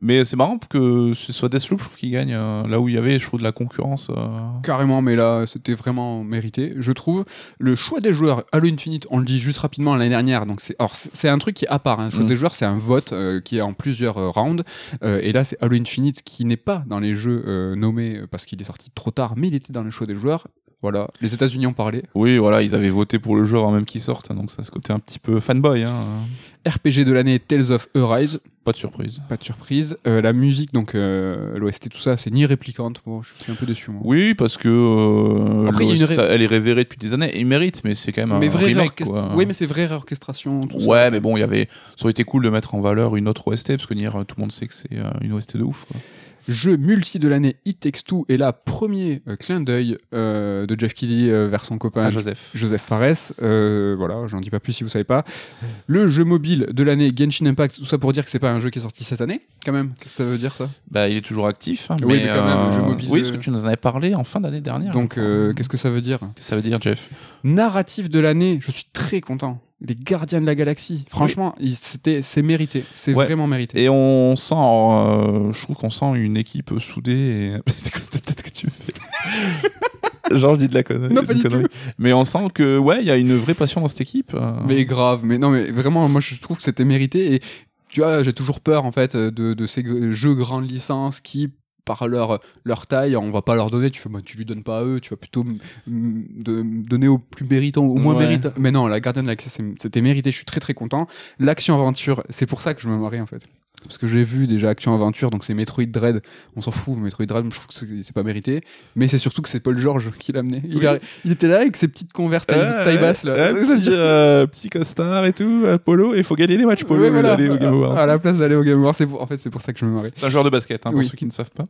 Mais c'est marrant que ce soit Deathloop, je trouve qu'il gagne euh, là où il y avait, je trouve, de la concurrence. euh. Carrément, mais là, c'était vraiment mérité, je trouve. Le choix des joueurs, Halo Infinite, on le dit juste rapidement l'année dernière, donc c'est, alors c'est un truc qui est à part. hein. Le choix Mm. des joueurs, c'est un vote euh, qui est en plusieurs euh, rounds, Euh, et là, c'est Halo Infinite qui n'est pas dans les jeux nommés parce qu'il est sorti trop tard, mais il était dans le choix des joueurs. Voilà, les États-Unis ont parlé. Oui, voilà, ils avaient voté pour le jeu avant même qu'il sorte, hein, donc ça a ce côté un petit peu fanboy. Hein. RPG de l'année, Tales of Arise, Pas de surprise. pas de surprise. Euh, la musique, donc euh, l'OST, tout ça, c'est ni réplicante. Bon, je suis un peu déçu, moi. Oui, parce que euh, Après, il y a une l'OST, ré- ça- elle est révérée depuis des années, et il mérite, mais c'est quand même mais un remake. quoi. Oui, mais c'est vraie réorchestration. tout ça. Ouais, mais bon, il y avait. Ça aurait été cool de mettre en valeur une autre OST, parce que Nier, tout le monde sait que c'est une OST de ouf. Quoi. Jeu multi de l'année It Takes Two et là premier euh, clin d'œil euh, de Jeff Keighley euh, vers son copain Ah, Joseph. Joseph Fares. Euh, voilà, j'en dis pas plus si vous savez pas. Le jeu mobile de l'année Genshin Impact, tout ça pour dire que c'est pas un jeu qui est sorti cette année, quand même. Qu'est-ce que ça veut dire ça? Bah, il est toujours actif. hein, Oui, mais, mais quand même, jeu mobile, Oui, parce que tu nous en avais parlé en fin d'année dernière. Donc qu'est-ce que ça veut dire? Qu'est-ce que ça veut dire, Jeff? Narratif de l'année, je suis très content. Les Gardiens de la Galaxie, franchement, c'était, c'est mérité, c'est Ouais. vraiment mérité. Et on sent, euh, je trouve qu'on sent une équipe soudée. Et... <laughs> C'est quoi cette tête que tu me fais Genre, je dis de la connerie. Non, pas des du conneries. Mais on sent que, ouais, il y a une vraie passion dans cette équipe. euh. Mais grave, mais non, mais vraiment, moi je trouve que c'était mérité. Et tu vois, j'ai toujours peur en fait de, de ces jeux grandes licences qui, par leur, leur taille, on va pas leur donner. Tu fais, bah, tu lui donnes pas à eux, tu vas plutôt de- donner au plus méritant, au moins Ouais. méritant. Mais non, la Gardienne de la c'était mérité. Je suis très très content. L'action aventure, c'est pour ça que je me marie en fait. Parce que j'ai vu déjà Action Aventure, donc c'est Metroid Dread. On s'en fout, Metroid Dread, je trouve que c'est- pas mérité. Mais c'est surtout que c'est Paul George qui l'a amené. Il, Oui. a- il était là avec ses petites converses taille, taille basse là. Ouais, petit, euh, petit costard et tout, euh, polo, et il faut gagner des matchs polo Ouais, voilà. d'aller au Game Awards. À la place d'aller au Game Awards, pour- en fait c'est pour ça que je me marrais. C'est un joueur de basket, hein, pour Oui. ceux qui ne savent pas.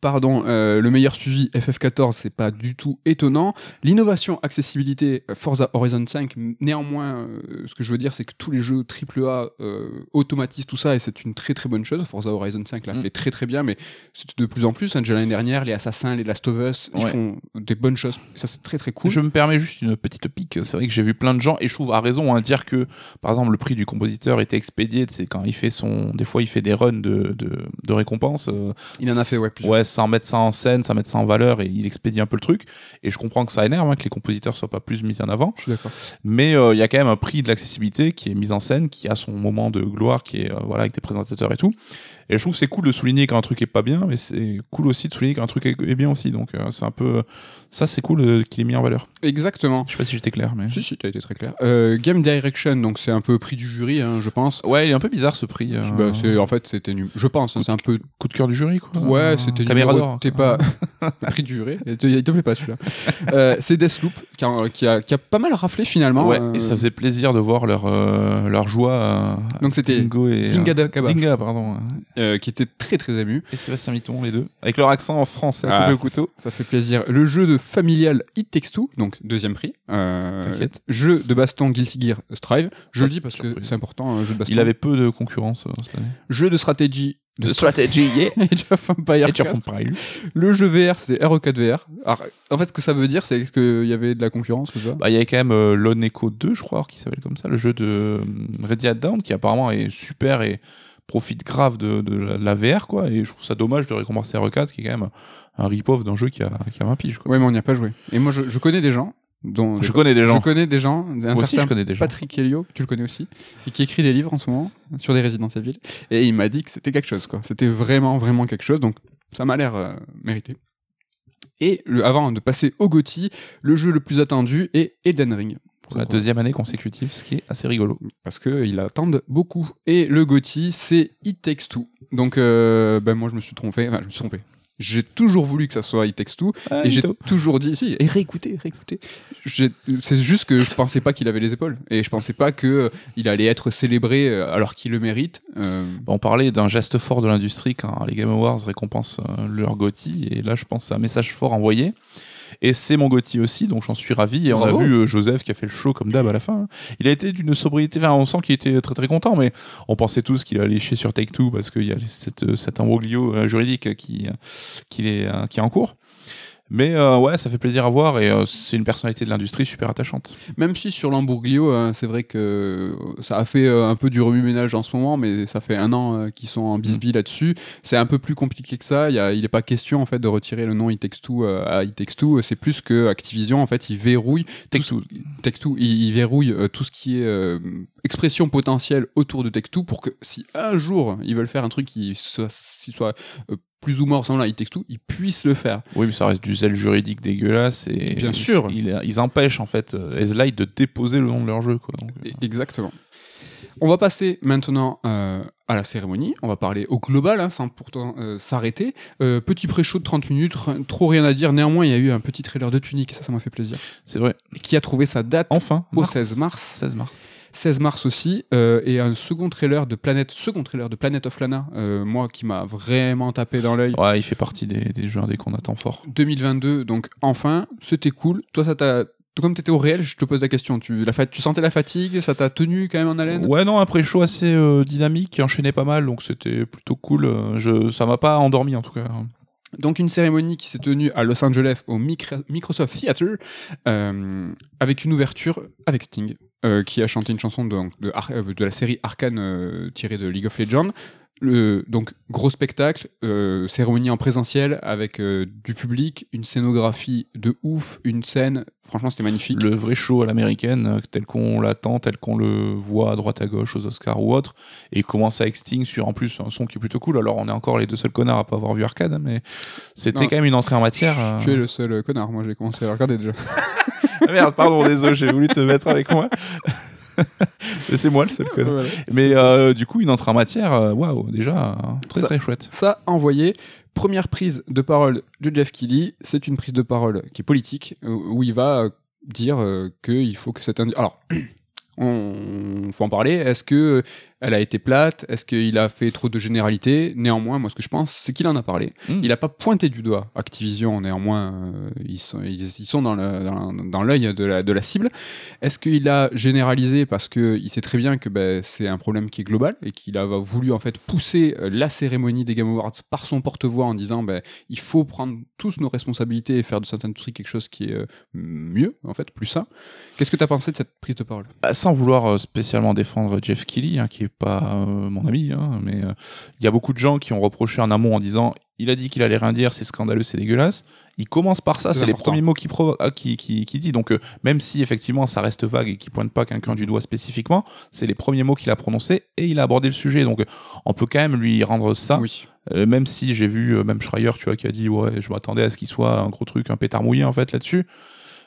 Pardon, euh, le meilleur suivi FF14, c'est pas du tout étonnant. L'innovation, accessibilité, euh, Forza Horizon 5, néanmoins, euh, ce que je veux dire, c'est que tous les jeux AAA euh, automatisent tout ça et c'est une très très bonne chose. Forza Horizon 5 l'a Mm. fait très très bien, mais c'est de plus en plus. hein, déjà l'année dernière, les Assassins, les Last of Us, ils font des bonnes choses. Ça, c'est très très cool. Je me permets juste une petite pique. C'est vrai que j'ai vu plein de gens, et je trouve à raison, à dire que, par exemple, le prix du compositeur était expédié. C'est quand il fait son. Des fois, il fait des runs de, de, de récompenses. euh, Il en a fait, ouais, plusieurs. Ouais, sans mettre ça en scène, sans mettre ça en valeur, et il expédie un peu le truc. Et je comprends que ça énerve, hein, que les compositeurs soient pas plus mis en avant. Je suis d'accord. Mais euh, il y a quand même un prix de l'accessibilité qui est mis en scène, qui a son moment de gloire, qui est euh, voilà avec des et tout. Et je trouve que c'est cool de souligner quand un truc est pas bien, mais c'est cool aussi de souligner quand un truc est bien aussi. Donc euh, c'est un peu ça, c'est cool euh, qu'il est mis en valeur. Exactement. Je sais pas si j'étais clair, mais Si, si, t'as été très clair. Euh, Game Direction, donc c'est un peu prix du jury, hein, je pense. ouais, il est un peu bizarre ce prix. euh, Bah, c'est, en fait, c'était num- Je pense, hein, c'est un peu coup de cœur du jury, quoi. Ouais, c'était caméra d'or. T'es pas <laughs> prix du juré. Il te, il te plaît pas celui-là. C'est Deathloop qui a, qui, a, qui a pas mal raflé finalement. Ouais, et ça faisait plaisir de voir leur leur joie. Donc c'était Dingo et Dinga, pardon. Euh, qui était très très ému. Et Sébastien Mitton, les deux, avec leur accent en français, Ah, coupé au couteau. Ça fait plaisir. Le jeu de familial It Takes Two, donc deuxième prix. Euh, T'inquiète. Jeu de baston Guilty Gear Strive. Je le dis parce que c'est important, un jeu de baston. Il avait peu de concurrence euh, cette année. Jeu de stratégie de stratégie, yeah. <laughs> Age of Empires Et 4. font pareil. Le jeu VR, c'était RE4 VR. Alors, en fait, ce que ça veut dire, c'est qu'il y avait de la concurrence ou ça Bah, il y avait quand même euh, Lone Echo 2, je crois, qui s'appelle comme ça, le jeu de euh, Ready at Down, qui apparemment est super et profite grave de, de la, la VR, quoi. Et je trouve ça dommage de récompenser RE4, qui est quand même un rip-off d'un jeu qui a, qui a 20 piges, quoi. Ouais, mais on n'y a pas joué. Et moi, je, je connais des gens, dont Je connais des je gens. connais des gens, un Moi aussi, je connais des gens. Patrick Helio, tu le connais aussi, et qui écrit des livres en ce moment sur des résidences à ville. Et il m'a dit que c'était quelque chose, quoi. C'était vraiment, vraiment quelque chose. Donc, ça m'a l'air euh, mérité. Et le- avant de passer au GOTY, le jeu le plus attendu est Elden Ring. Pour la deuxième année consécutive, ce qui est assez rigolo. Parce qu'ils attendent beaucoup. Et le GOTY, c'est It Takes Two. Donc, euh, ben moi, je me suis trompé. Enfin, je me suis trompé. J'ai toujours voulu que ça soit It Takes Two. et j'ai toujours dit, si, et réécoutez, réécoutez. C'est juste que je pensais pas qu'il avait les épaules. Et je pensais pas que euh, allait être célébré euh, alors qu'il le mérite. Euh, On parlait d'un geste fort de l'industrie quand les Game Awards récompensent leur GOTY, et là je pense c'est un message fort envoyé. Et c'est mon GOTY aussi, donc j'en suis ravi. Et on a vu euh, Joseph qui a fait le show comme d'hab à la fin. Il a été d'une sobriété, enfin on sent qu'il était très très content, mais on pensait tous qu'il allait chier sur Take Two parce qu'il y a cette, euh, cet imbroglio euh, juridique qui, qui, est, qui est en cours. Mais euh, ouais, ça fait plaisir à voir et euh, c'est une personnalité de l'industrie super attachante. même si sur l'Hamburglio, euh, c'est vrai que ça a fait euh, un peu du remue-ménage en ce moment, mais ça fait un an qu'ils sont en bisbille là-dessus. C'est un peu plus compliqué que ça. Il y a- il n'est pas question en fait de retirer le nom It Takes Two à It Takes Two. C'est plus que Activision en fait, il verrouille Take tout ce- Take Two, il, il verrouille euh, tout ce qui est expression potentielle autour de Take Two pour que si un jour ils veulent faire un truc qui soit, qui soit plus ou moins ressemblant à It Takes Two, ils puissent le faire. Oui, mais ça reste du zèle juridique dégueulasse et Bien ils- sûr. ils, ils empêchent en fait euh, Ezlight de déposer le nom de leur jeu. Quoi. Donc, euh, Exactement. On va passer maintenant euh, à la cérémonie. On va parler au global, hein, sans pourtant euh, s'arrêter. Euh, petit pré-show de 30 minutes, trop rien à dire. Néanmoins, il y a eu un petit trailer de Tunic, ça, ça m'a fait plaisir. c'est vrai. Qui a trouvé sa date Enfin, au 16 mars. 16 mars. 16 mars aussi, euh, et un second trailer de Planète, second trailer de Planet of Lana, euh, moi qui m'a vraiment tapé dans l'œil. Ouais, il fait partie des, des jeux indés qu'on attend fort. 2022, donc enfin, c'était cool. Toi, ça t'a, comme t'étais au réel, je te pose la question. Tu, la fa- tu sentais la fatigue, ça t'a tenu quand même en haleine? Ouais, non, après show assez euh, dynamique, qui enchaînait pas mal, donc c'était plutôt cool. Je, ça m'a pas endormi en tout cas. Donc une cérémonie qui s'est tenue à Los Angeles au Micro- Microsoft Theater euh, avec une ouverture avec Sting qui a chanté une chanson de, euh, de la série Arkane euh, tirée de League of Legends. Le, donc gros spectacle, euh, cérémonie en présentiel avec euh, du public, une scénographie de ouf, une scène, franchement c'était magnifique. Le vrai show à l'américaine, euh, tel qu'on l'attend, tel qu'on le voit à droite à gauche aux Oscars ou autre, et commence avec Sting sur en plus un son qui est plutôt cool. Alors on est encore les deux seuls connards à pas avoir vu Arcade, hein, mais c'était quand même une entrée en matière. euh. Tu es le seul connard, moi j'ai commencé à regarder déjà. <laughs> Ah, merde, pardon, désolé, j'ai voulu te mettre avec moi. <laughs> <laughs> c'est moi le seul connard. Voilà. Mais euh, du coup, une entrée en matière, euh, waouh, déjà, euh, très Ça- très chouette. Ça, envoyé. Première prise de parole de Jeff Keighley, c'est une prise de parole qui est politique, euh, où il va dire qu'il faut que cette industrie... Alors, <clears throat> on faut en parler. Est-ce que elle a été plate Est-ce qu'il a fait trop de généralités Néanmoins, moi, ce que je pense, c'est qu'il en a parlé. Mm. Il n'a pas pointé du doigt Activision, néanmoins, euh, ils sont, ils, ils sont dans le- dans dans l'œil de la, de la cible. Est-ce qu'il a généralisé parce qu'il sait très bien que ben, c'est un problème qui est global et qu'il a voulu en fait pousser euh, la cérémonie des Game Awards par son porte-voix en disant ben, il faut prendre tous nos responsabilités et faire de cette industrie quelque chose qui est euh, mieux, en fait, plus sain. Qu'est-ce que tu as pensé de cette prise de parole? Bah, sans vouloir spécialement défendre Jeff Keighley, hein, qui est pas euh, mon ami, hein, mais euh, il y a beaucoup de gens qui ont reproché en amont en disant il a dit qu'il allait rien dire, c'est scandaleux, c'est dégueulasse. Il commence par ça, C'est les premiers mots qu'il ah, qui, qui, qui dit. Donc euh, même si effectivement ça reste vague et qu'il pointe pas quelqu'un du doigt spécifiquement, c'est les premiers mots qu'il a prononcés et il a abordé le sujet. Donc on peut quand même lui rendre ça. Oui. Euh, même si j'ai vu euh, même Schreier, tu vois, qui a dit ouais, je m'attendais à ce qu'il soit un gros truc, un pétard mouillé en fait là-dessus.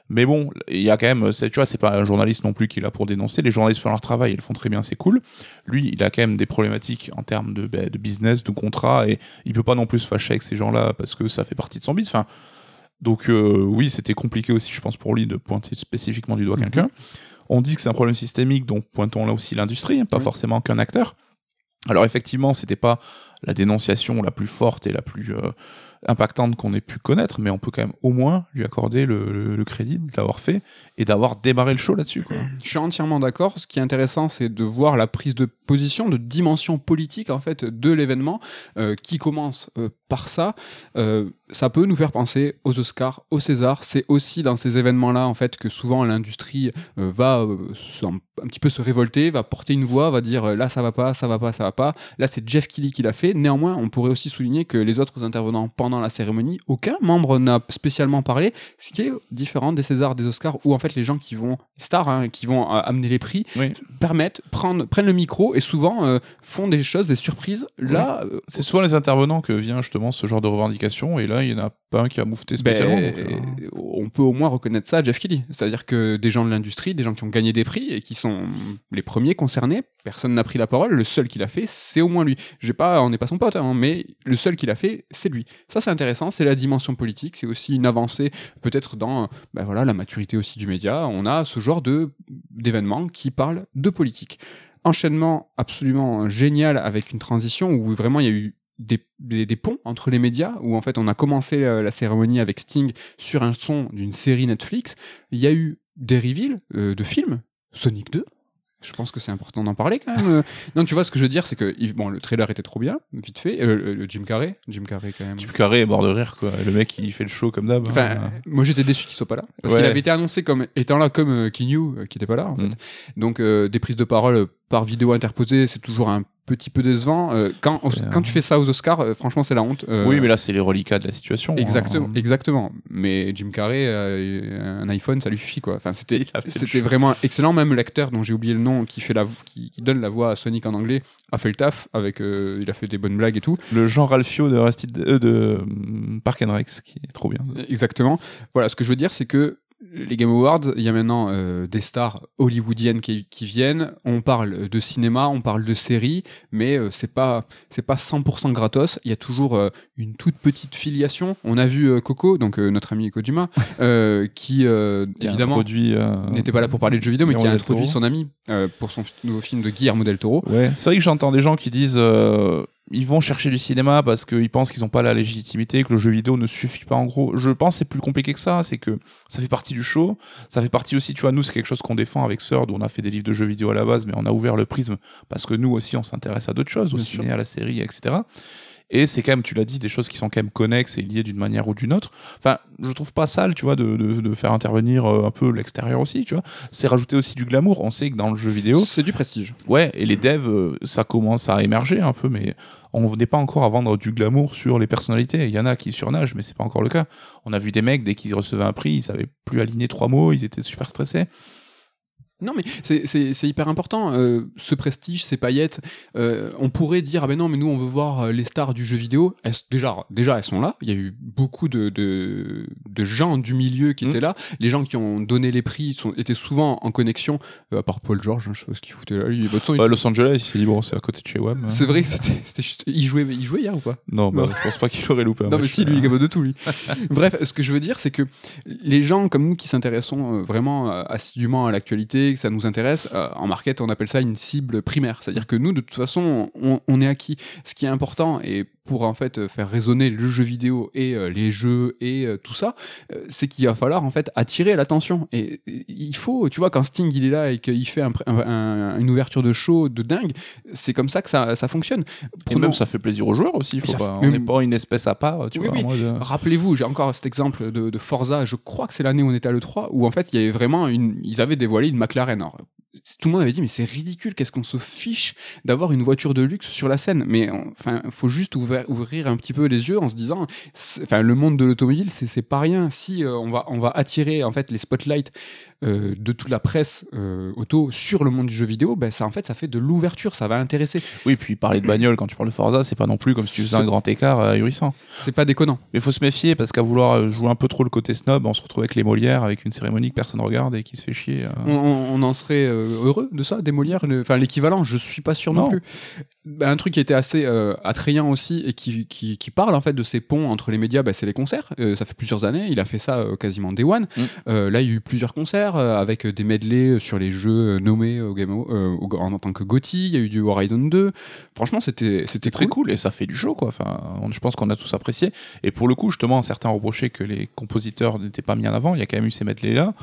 Mais bon, il y a quand même, tu vois, c'est pas un journaliste non plus qui est là pour dénoncer. Les journalistes font leur travail, ils le font très bien, c'est cool. Lui, il a quand même des problématiques en termes de, de business, de contrat, et il peut pas non plus se fâcher avec ces gens-là parce que ça fait partie de son business. Enfin, donc euh, oui, c'était compliqué aussi, je pense, pour lui de pointer spécifiquement du doigt Mhm. quelqu'un. On dit que c'est un problème systémique, donc pointons là aussi l'industrie, hein, pas forcément qu'un acteur. Alors effectivement, c'était pas la dénonciation la plus forte et la plus euh, impactante qu'on ait pu connaître, mais on peut quand même au moins lui accorder le, le- le crédit de l'avoir fait et d'avoir démarré le show là-dessus. Je suis entièrement d'accord. Ce qui est intéressant, c'est de voir la prise de position, de dimension politique en fait de l'événement euh, qui commence euh, par ça. Euh, ça peut nous faire penser aux Oscars, aux Césars. C'est aussi dans ces événements-là en fait que souvent l'industrie euh, va euh, un, petit peu se révolter, va porter une voix, va dire là ça va pas, ça va pas, ça va pas. Là c'est Jeff Keighley qui l'a fait. Néanmoins, on pourrait aussi souligner que les autres intervenants pendant la cérémonie, aucun membre n'a spécialement parlé, ce qui est différent des Césars, des Oscars, où en fait les gens qui vont stars, hein, qui vont euh, amener les prix, Oui. permettent, prennent, prennent le micro et souvent font des choses, des surprises. Là, C'est souvent les intervenants que vient justement ce genre de revendication, et là, il n'y en a pas un qui a moufté spécialement. ben, donc, euh, on peut au moins reconnaître ça à Jeff Kelly. C'est-à-dire que des gens de l'industrie, des gens qui ont gagné des prix et qui sont les premiers concernés, personne n'a pris la parole. Le seul qui l'a fait, c'est au moins lui. J'ai pas, on n'est pas son pote, hein, mais le seul qui l'a fait, c'est lui. Ça, c'est intéressant. C'est la dimension politique. C'est aussi une avancée, peut-être dans, ben voilà, la maturité aussi du média. On a ce genre de d'événements qui parlent de politique. Enchaînement absolument génial avec une transition où vraiment il y a eu des, des- des ponts entre les médias, où en fait on a commencé euh, la cérémonie avec Sting sur un son d'une série Netflix. Il y a eu des reveals euh, de films, Sonic 2. Je pense que c'est important d'en parler quand même. Euh, <laughs> non, tu vois, ce que je veux dire, c'est que bon, le trailer était trop bien, vite fait. Euh, le- Jim Carrey, Jim Carrey quand même. Jim Carrey est mort de rire, quoi. Le mec, il fait le show comme d'hab. Enfin, hein. moi j'étais déçu qu'il soit pas là parce Ouais. qu'il avait été annoncé comme étant là comme Kinyu qui était pas là en fait. Mm. Donc euh, des prises de parole par vidéo interposée, c'est toujours un petit peu décevant. Euh, quand quand tu fais ça aux Oscars, euh, franchement c'est la honte. Euh, Oui, mais là, c'est les reliquats de la situation. Exactement, hein. exactement. Mais Jim Carrey, euh, un iPhone, ça lui suffit quoi. Enfin, c'était, <laughs> vraiment excellent. Même l'acteur dont j'ai oublié le nom, qui fait la, qui, qui donne la voix à Sonic en anglais, a fait le taf. Avec, euh, il a fait des bonnes blagues et tout. Le Jean Ralphio de, euh, de hum, Park and Rex, qui est trop bien. Exactement. Voilà, ce que je veux dire, c'est que les Game Awards, il y a maintenant euh, des stars hollywoodiennes qui, qui viennent. On parle de cinéma, on parle de séries, mais euh, c'est pas c'est pas 100% gratos. Il y a toujours euh, une toute petite filiation. On a vu euh, Coco, donc notre ami Kojima, <laughs> qui évidemment n'était pas là pour parler de jeux vidéo, mais qui a introduit Toro. son ami pour son nouveau film de Guillermo del Toro. Ouais, c'est vrai que j'entends des gens qui disent ils vont chercher du cinéma parce qu'ils pensent qu'ils n'ont pas la légitimité, que le jeu vidéo ne suffit pas en gros. Je pense que c'est plus compliqué que ça, c'est que ça fait partie du show, ça fait partie aussi, tu vois, nous c'est quelque chose qu'on défend avec où on a fait des livres de jeux vidéo à la base, mais on a ouvert le prisme parce que nous aussi on s'intéresse à d'autres choses, au Bien ciné, sûr. à la série, etc. Et c'est quand même, tu l'as dit, des choses qui sont quand même connexes et liées d'une manière ou d'une autre. Enfin, je trouve pas sale, tu vois, de, de, de faire intervenir euh, un peu l'extérieur aussi, tu vois. C'est rajouter aussi du glamour. On sait que dans le jeu vidéo, C'est du prestige. Ouais, et les devs, euh, ça commence à émerger un peu, mais on n'est pas encore à vendre du glamour sur les personnalités. Il y en a qui surnagent, mais c'est pas encore le cas. On a vu des mecs, dès qu'ils recevaient un prix, ils savaient plus aligner trois mots, ils étaient super stressés. Non, mais c'est- hyper important. euh, ce prestige, ces paillettes, euh, on pourrait dire, ah ben non, mais nous, on veut voir euh, les stars du jeu vidéo. Elles- déjà, déjà, elles sont là. Il y a eu beaucoup de, de, de gens du milieu qui Mhm. étaient là. Les gens qui ont donné les prix sont, étaient souvent en connexion, euh, à part Paul George, hein, je sais pas ce qu'il foutait là. Lui, bah, façon, il- Bah, Los Angeles, il s'est dit, bon, c'est à côté de chez WAM. c'est vrai c'était. Il jouait, il jouait hier ou pas Non, bah, Non. je pense pas qu'il aurait loupé un Non, mais si, lui, il est capable de tout, lui. <laughs> Bref, ce que je veux dire, c'est que les gens comme nous qui s'intéressons vraiment assidûment à l'actualité, que ça nous intéresse, euh, en market, on appelle ça une cible primaire. C'est-à-dire que nous, de toute façon, on, on est acquis. Ce qui est important, et pour en fait faire résonner le jeu vidéo et euh, les jeux et euh, tout ça, euh, c'est qu'il va falloir en fait attirer l'attention. Et, et il faut, tu vois, quand Sting il est là et qu'il fait un un- une ouverture de show de dingue, c'est comme ça que ça, ça fonctionne. Et Prenons- même ça fait plaisir aux joueurs aussi. Faut pas, fait- on n'est pas une espèce à part, tu Oui, vois. oui. Rappelez-vous, j'ai encore cet exemple de, de Forza, je crois que c'est l'année où on était à l'E3, où en fait il y avait vraiment une. Ils avaient dévoilé une McLaren. Alors, tout le monde avait dit, mais c'est ridicule, qu'est-ce qu'on se fiche d'avoir une voiture de luxe sur la scène? Mais enfin, faut juste ouvrir, ouvrir un petit peu les yeux en se disant, enfin, le monde de l'automobile, c'est c'est pas rien. Si euh, on, va, on va attirer en fait les spotlights euh, de toute la presse euh, auto sur le monde du jeu vidéo, ben, ça en fait ça fait de l'ouverture, ça va intéresser. Oui, puis parler de bagnole quand tu parles de Forza, c'est pas non plus comme si tu faisais un grand écart euh, ahurissant. C'est pas déconnant. Mais faut se méfier parce qu'à vouloir jouer un peu trop le côté snob, on se retrouve avec les Molières, avec une cérémonie que personne regarde et qui se fait chier. euh. On, en serait heureux de ça, des Molières Enfin, l'équivalent, je suis pas sûr non, Non. plus. Ben, un truc qui était assez attrayant aussi et qui, qui, qui parle en fait de ces ponts entre les médias, ben, c'est les concerts. Ça fait plusieurs années, il a fait ça quasiment day one. Mm. Là, il y a eu plusieurs concerts euh, avec des medley sur les jeux euh, nommés au Game euh, au- en, tant que GOTY. Il y a eu du Horizon 2. Franchement, c'était très cool. cool et ça fait du show quoi. Enfin, on- je pense qu'on a tous apprécié. Et pour le coup, justement, certains reprochaient que les compositeurs n'étaient pas mis en avant. Il y a quand même eu ces medley là.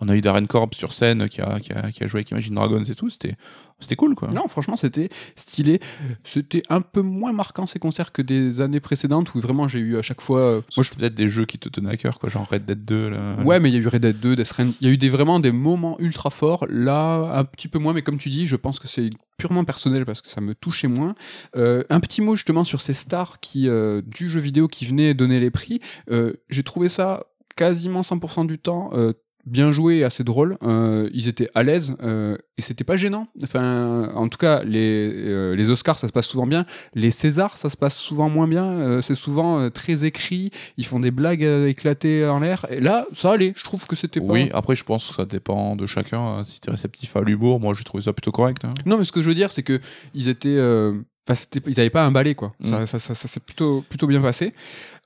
On a eu Darren Korb sur scène qui a, qui a, qui a joué avec Imagine Dragons et tout. C'était c'était cool quoi. Non, franchement, c'était stylé. C'était un peu moins marquant ces concerts que des années précédentes où vraiment j'ai eu à chaque fois. euh, Moi, je peut-être des jeux qui te tenaient à cœur quoi, genre Red Dead 2. Là. Ouais, mais il y a eu Red Dead 2, Death Stranding. Il y a eu des, vraiment des moments ultra forts. Là, un petit peu moins, mais comme tu dis, je pense que c'est purement personnel parce que ça me touchait moins. Euh, un petit mot justement sur ces stars qui, euh, du jeu vidéo qui venaient donner les prix. Euh, J'ai trouvé ça quasiment 100% du temps. Bien joué et assez drôle. Euh, ils étaient à l'aise euh, et c'était pas gênant. Enfin, en tout cas, les, euh, les Oscars, ça se passe souvent bien. Les Césars, ça se passe souvent moins bien. C'est souvent très écrit. Ils font des blagues éclatées en l'air. Et là, ça allait. Je trouve que c'était pas. Oui, après, je pense que ça dépend de chacun. hein. Si t'es réceptif à l'humour, moi, j'ai trouvé ça plutôt correct. hein. Non, mais ce que je veux dire, c'est que ils étaient. Enfin, ils n'avaient pas un balai, quoi. Mm. Ça, ça, ça, ça s'est plutôt, plutôt bien passé.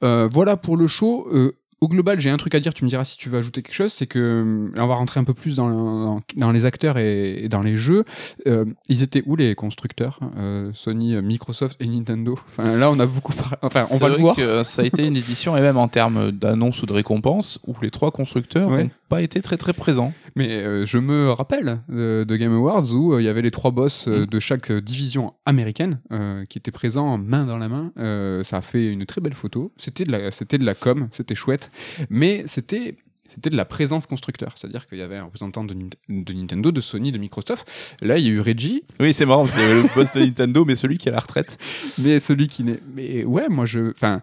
Euh, voilà pour le show. Euh, au global, j'ai un truc à dire, tu me diras si tu veux ajouter quelque chose, c'est que euh, là on va rentrer un peu plus dans, dans, dans les acteurs et, et dans les jeux. Euh, ils étaient où les constructeurs Euh, Sony, euh, Microsoft et Nintendo? Enfin là on a beaucoup parlé. Enfin on va le voir. que ça a été une édition, et même en termes d'annonces ou de récompenses, où les trois constructeurs n'ont Ouais. pas été très très présents. Mais euh, je me rappelle euh, de Game Awards où euh, il y avait les trois boss euh, Mm. de chaque euh, division américaine euh, qui étaient présents main dans la main. Euh, ça a fait une très belle photo. C'était de la, c'était de la com, c'était chouette, mais c'était c'était de la présence constructeur, c'est-à-dire qu'il y avait un représentant de, Nint- de Nintendo, de Sony, de Microsoft. Là, il y a eu Reggie, Oui, c'est marrant, c'est le boss de Nintendo, mais celui qui est à la retraite. mais celui qui n'est. Mais ouais, moi je. Enfin,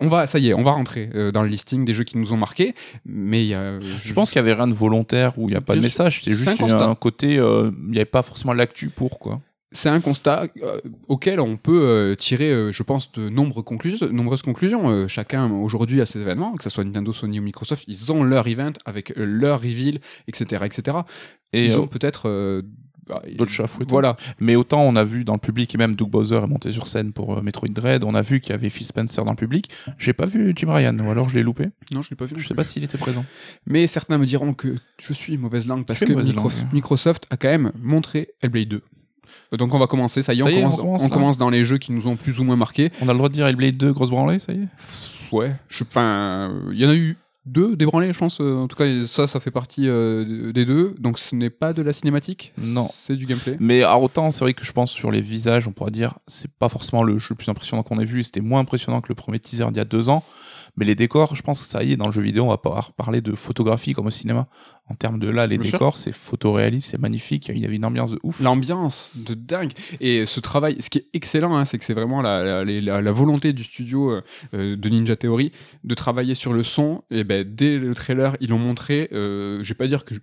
on va, ça y est, on va rentrer euh, dans le listing des jeux qui nous ont marqués, mais il y a. Je pense qu'il y avait rien de volontaire où il n'y a pas de message, c'est juste un un, côté, euh, il n'y avait pas forcément l'actu pour quoi. C'est un constat euh, auquel on peut euh, tirer, euh, je pense, de nombreuses conclusions. Nombreuses conclusions. Chacun aujourd'hui à ces événements, que ce soit Nintendo, Sony ou Microsoft, ils ont leur event avec leur reveal, etc., etc. Et ils ont peut-être bah, d'autres chats fouettons. Voilà. Mais autant on a vu dans le public, et même Doug Bowser est monté sur scène pour euh, Metroid Dread, on a vu qu'il y avait Phil Spencer dans le public. J'ai pas vu Jim Ryan, ou alors je l'ai loupé. Non, je l'ai pas vu. Je sais plus. pas s'il était présent. Mais certains me diront que je suis mauvaise langue parce que mauvaise Micro- langue. Microsoft a quand même montré Hellblade 2. Donc on va commencer, ça y est, Ça on, y est, on commence, on commence dans les jeux qui nous ont plus ou moins marqués. On a le droit de dire Hellblade 2, grosse branlée, ça y est Ouais, enfin, il y en a eu deux débranlés, je pense. euh, En tout cas, ça, ça fait partie euh, des deux. Donc ce n'est pas de la cinématique. Non. C'est du gameplay. Mais à autant, c'est vrai que je pense sur les visages, on pourra dire, c'est pas forcément le jeu le plus impressionnant qu'on ait vu, c'était moins impressionnant que le premier teaser d'il y a deux ans. Mais les décors, je pense que ça y est, dans le jeu vidéo, on va pouvoir parler de photographie comme au cinéma. En termes de là, les Bien décors, c'est photoréaliste, c'est magnifique, il y avait une ambiance de ouf. L'ambiance de dingue. Et ce travail, ce qui est excellent, hein, c'est que c'est vraiment la, la, les- la- la volonté du studio euh, euh, de Ninja Theory de travailler sur le son. Et ben, dès le trailer, ils l'ont montré. Euh, je vais pas dire que. je-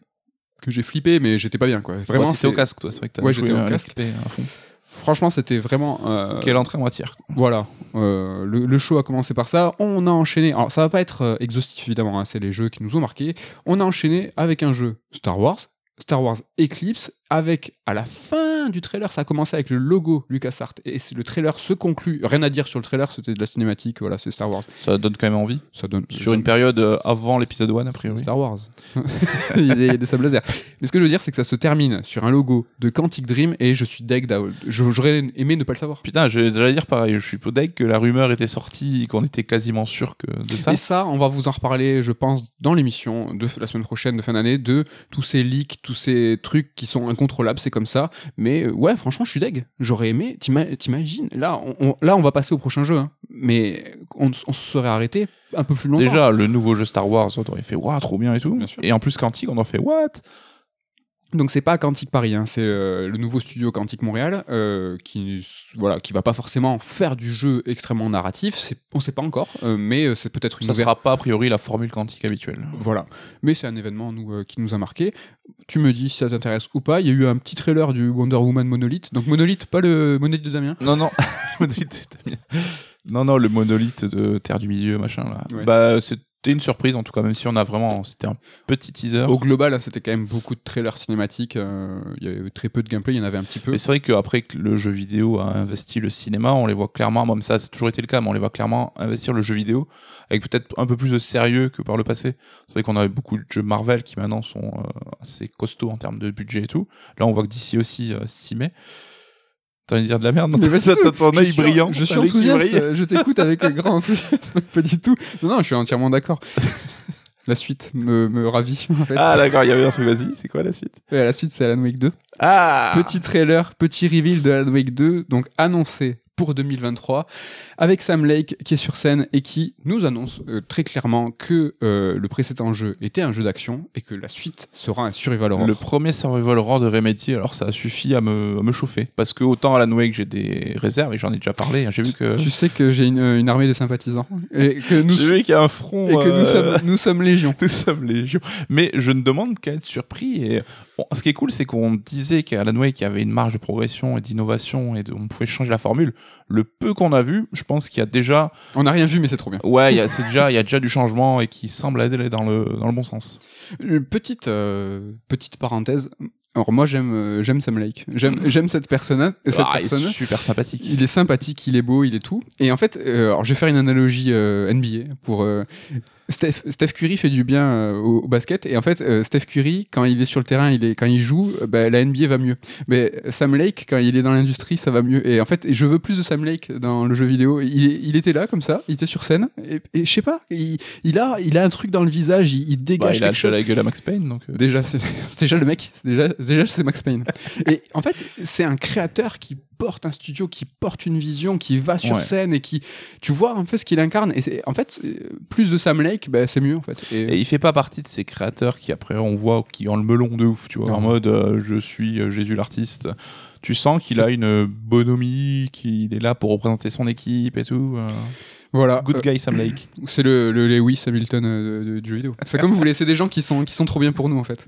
que j'ai flippé, mais j'étais pas bien quoi. Vraiment, Ouais, t'étais au c'est- casque, toi, c'est vrai que t'as Ouais, joué au casque. l'XP à fond. Franchement, c'était vraiment. euh, Quelle entrée en matière. Voilà, euh, le, le show a commencé par ça. On a enchaîné. Alors, ça va pas être euh, exhaustif évidemment, hein, c'est les jeux qui nous ont marqués. On a enchaîné avec un jeu Star Wars, Star Wars Eclipse, avec à la fin du trailer, ça a commencé avec le logo LucasArts et le trailer se conclut. Rien à dire sur le trailer, c'était de la cinématique. Voilà, c'est Star Wars. Ça donne quand même envie. Ça donne Sur une période euh, avant l'épisode 1, a priori. Star Wars. <laughs> il, y a des, sables laser. Mais ce que je veux dire, c'est que ça se termine sur un logo de Quantic Dream et je suis deg J'aurais aimé ne pas le savoir. Putain, j'allais dire pareil, je suis deg que la rumeur était sortie et qu'on était quasiment sûr que de ça. Et ça, on va vous en reparler, je pense, dans l'émission de la semaine prochaine, de fin d'année, de tous ces leaks, tous ces trucs qui sont incontrôlables, c'est comme ça. Mais euh, ouais, franchement, je suis deg. J'aurais aimé, t'ima- t'imagines Là, on, on- là, on va passer au prochain jeu, hein. mais on, on se serait arrêté un peu plus longtemps. Déjà, le nouveau jeu Star Wars, on aurait fait waouh, trop bien et tout. Et en plus, Quantique, on en fait what? Donc c'est pas Quantic Paris, hein, c'est euh, le nouveau studio Quantic Montréal euh, qui voilà qui va pas forcément faire du jeu extrêmement narratif. C'est, on sait pas encore, euh, mais c'est peut-être une Ça ouver- sera pas a priori la formule quantique habituelle. Voilà. Mais c'est un événement nous, qui nous a marqué. Tu me dis si ça t'intéresse ou pas. Il y a eu un petit trailer du Wonder Woman Monolith. Donc Monolith, pas le Monolith de Damien? Non, non, <laughs> le monolithe de Damien. non, non, le monolithe de Terre du Milieu, machin là. Ouais. Bah, c'était une surprise en tout cas, même si on a vraiment, c'était un petit teaser. Au global, hein, c'était quand même beaucoup de trailers cinématiques. euh, il y avait très peu de gameplay, il y en avait un petit peu. Mais c'est vrai qu'après que le jeu vidéo a investi le cinéma, on les voit clairement, même ça, c'est toujours été le cas, mais on les voit clairement investir le jeu vidéo avec peut-être un peu plus de sérieux que par le passé. C'est vrai qu'on avait beaucoup de jeux Marvel qui maintenant sont euh, assez costauds en termes de budget et tout. Là, on voit que d'ici aussi euh, s'y met. T'as envie de dire de la merde non Mais tout. T'as ton œil brillant. Je suis enthousiaste, je t'écoute avec <laughs> grand enthousiasme. pas du tout. Non, non, je suis entièrement d'accord. La suite me, me ravit en fait. Ah d'accord, il y avait un truc, vas-y, c'est quoi la suite? Ouais, la suite, c'est Alan Wake 2. Ah Petit trailer, petit reveal de Alan Wake 2, donc annoncé pour 2023, avec Sam Lake qui est sur scène et qui nous annonce euh, très clairement que euh, le précédent jeu était un jeu d'action et que la suite sera un survival horror. Le premier survival horror de Remedy, alors ça a suffi à me, à me chauffer. Parce que autant Alan Wake, j'ai des réserves, et j'en ai déjà parlé, hein, j'ai vu que... Tu sais que j'ai une, une armée de sympathisants et que nous, J'ai vu qu'il y a un front... et que nous, euh, sommes, nous sommes légion. <laughs> Nous sommes légion. Mais je ne demande qu'à être surpris. Et bon, ce qui est cool, c'est qu'on disait qu'Alan Wake avait une marge de progression et d'innovation et de- on pouvait changer la formule. Le peu qu'on a vu, je pense qu'il y a déjà, On n'a rien vu, mais c'est trop bien. ouais, il y a, c'est déjà, il y a déjà du changement et qui semble aller dans le, dans le bon sens. Petite, euh, petite parenthèse. Alors moi j'aime euh, j'aime Sam Lake. J'aime <laughs> j'aime cette personne cette Ah, il est super sympathique. Il est sympathique, il est beau, il est tout. Et en fait, euh, alors je vais faire une analogie euh, NBA pour euh, Steph, Steph Curry fait du bien euh, au, au basket et en fait euh, Steph Curry quand il est sur le terrain, il est quand il joue, euh, bah, la NBA va mieux. Mais Sam Lake quand il est dans l'industrie, ça va mieux. Et en fait, je veux plus de Sam Lake dans le jeu vidéo. Il, était là comme ça, il était sur scène et, et je sais pas, il, il a il a un truc dans le visage, il, il Bah, dégage il a chose. la gueule à Max Payne, donc. euh, Déjà, c'est <laughs> déjà le mec, déjà, déjà c'est Max Payne. Et en fait, c'est un créateur qui porte un studio, qui porte une vision, qui va sur Ouais. scène et qui, tu vois un peu ce qu'il incarne. Et c'est, en fait, plus de Sam Lake, bah, c'est mieux en fait. Et, Et il fait pas partie de ces créateurs qui après on voit qui ont le melon de ouf, tu vois, Non. en mode euh, je suis euh, Jésus l'artiste. Tu sens qu'il a une bonhomie, qu'il est là pour représenter son équipe et tout. euh. voilà, Good guy Sam Lake. <clears throat> c'est le, le Lewis Hamilton de, de- du jeu vidéo. C'est comme vous voulez, c'est des gens qui sont, qui sont trop bien pour nous en fait.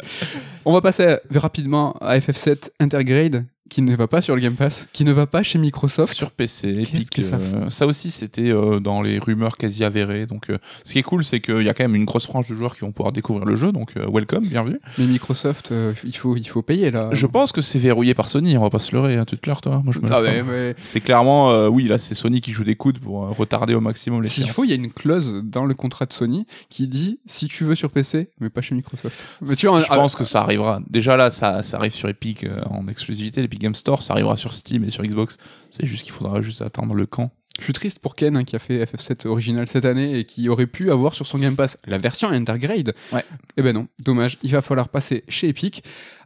On va passer rapidement à FF7 Intergrade, qui ne va pas sur le Game Pass, qui ne va pas chez Microsoft. Sur PC, Epic. ça euh, ça aussi, c'était euh, dans les rumeurs quasi avérées. Donc, euh, ce qui est cool, c'est qu'il y a quand même une grosse frange de joueurs qui vont pouvoir découvrir le jeu. Donc, welcome, bienvenue. Mais Microsoft, il, faut, il faut payer là. Je pense que c'est verrouillé par Sony. On va pas se leurrer, hein, toute l'heure, toi. Moi, je me Ah ouais, ouais. C'est clairement, oui, là, c'est Sony qui joue des coudes pour retarder au maximum les S'il faut, il y a une clause dans le contrat de Sony qui dit si tu veux sur PC, mais pas chez Microsoft. Mais tu vois, je ah, pense que ça arrivera. Déjà là, ça, ça arrive sur Epic en exclusivité, l'Epic Game Store, ça arrivera sur Steam et sur Xbox. C'est juste qu'il faudra juste attendre le camp. je suis triste pour Ken hein, qui a fait FF7 original cette année et qui aurait pu avoir sur son Game Pass la version Intergrade. Ouais. Eh ben non, dommage. Il va falloir passer chez Epic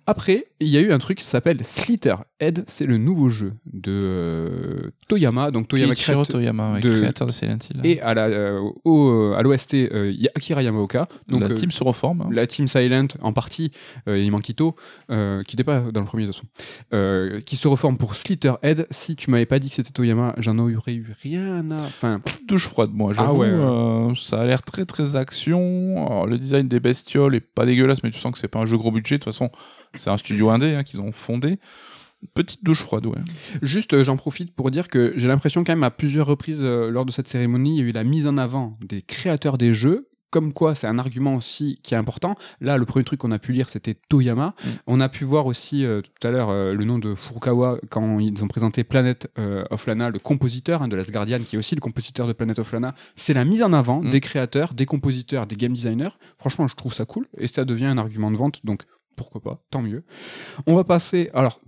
Après, il y a eu un truc qui s'appelle Slither Head, c'est le nouveau jeu de euh, Toyama, donc Toyama Kiichiro crée- Toyama, ouais, de- créateur de Silent Hill. et à la euh, au, euh, à l'OST, euh, il y a Akira Yamaoka, donc la team se reforme. hein. la team Silent en partie, il manque Ito, qui n'était pas dans le premier de euh, qui se reforme pour Slither Head. Si tu m'avais pas dit que c'était Toyama, j'en aurais eu rien à. Enfin, douche froide, moi. Ah ouais, ouais. ça a l'air très très action. Alors, le design des bestioles est pas dégueulasse, mais tu sens que c'est pas un jeu gros budget. De toute façon, c'est un studio indé hein, qu'ils ont fondé. Petite douche froide, ouais. Juste, euh, j'en profite pour dire que j'ai l'impression quand même à plusieurs reprises euh, lors de cette cérémonie, il y a eu la mise en avant des créateurs des jeux. Comme quoi, c'est un argument aussi qui est important. Là, le premier truc qu'on a pu lire, c'était Toyama. Mm. On a pu voir aussi euh, tout à l'heure le nom de Furukawa quand ils ont présenté Planet of Lana, le compositeur hein, de Last Guardian, qui est aussi le compositeur de Planet of Lana. C'est la mise en avant Mm. des créateurs, des compositeurs, des game designers. Franchement, je trouve ça cool et ça devient un argument de vente. Donc, pourquoi pas, tant mieux. On va passer. Alors,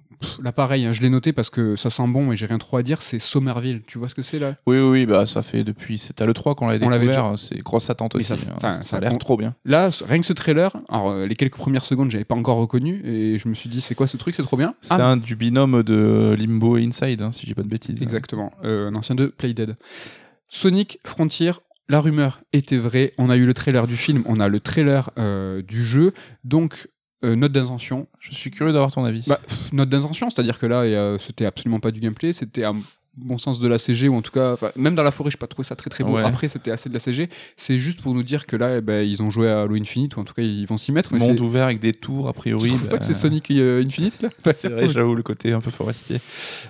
là, pareil, hein, je l'ai noté parce que ça sent bon et j'ai rien trop à dire. C'est Somerville. Tu vois ce que c'est là? Oui, oui, oui, bah, ça fait depuis. C'est à l'E3 qu'on l'avait On l'avait découvert. C'est grosse attente aussi. ça- hein. Ça, ça a l'air trop bien. Là, rien que ce trailer, alors euh, les quelques premières secondes, j'avais pas encore reconnu et je me suis dit, c'est quoi ce truc C'est trop bien? C'est Ah, un du binôme de Limbo et Inside, hein, si j'ai pas de bêtises. Exactement, euh, un ancien de Playdead. Sonic Frontier, la rumeur était vraie. On a eu le trailer du film, on a le trailer euh, du jeu. Donc, euh, note d'intention. Je suis curieux d'avoir ton avis. Bah, pff, note d'intention, c'est-à-dire que là, euh, c'était absolument pas du gameplay, c'était à bon sens de la CG, ou en tout cas, même dans la forêt, je pas trouvé ça très très beau. Ouais. Après, c'était assez de la CG. C'est juste pour nous dire que là, eh ben, ils ont joué à Halo Infinite, ou en tout cas, ils vont s'y mettre. Mais Monde ouvert avec des tours, a priori. Tu trouves pas bah, que c'est Sonic euh, Infinite là? <laughs> C'est vrai, j'avoue, le côté un peu forestier.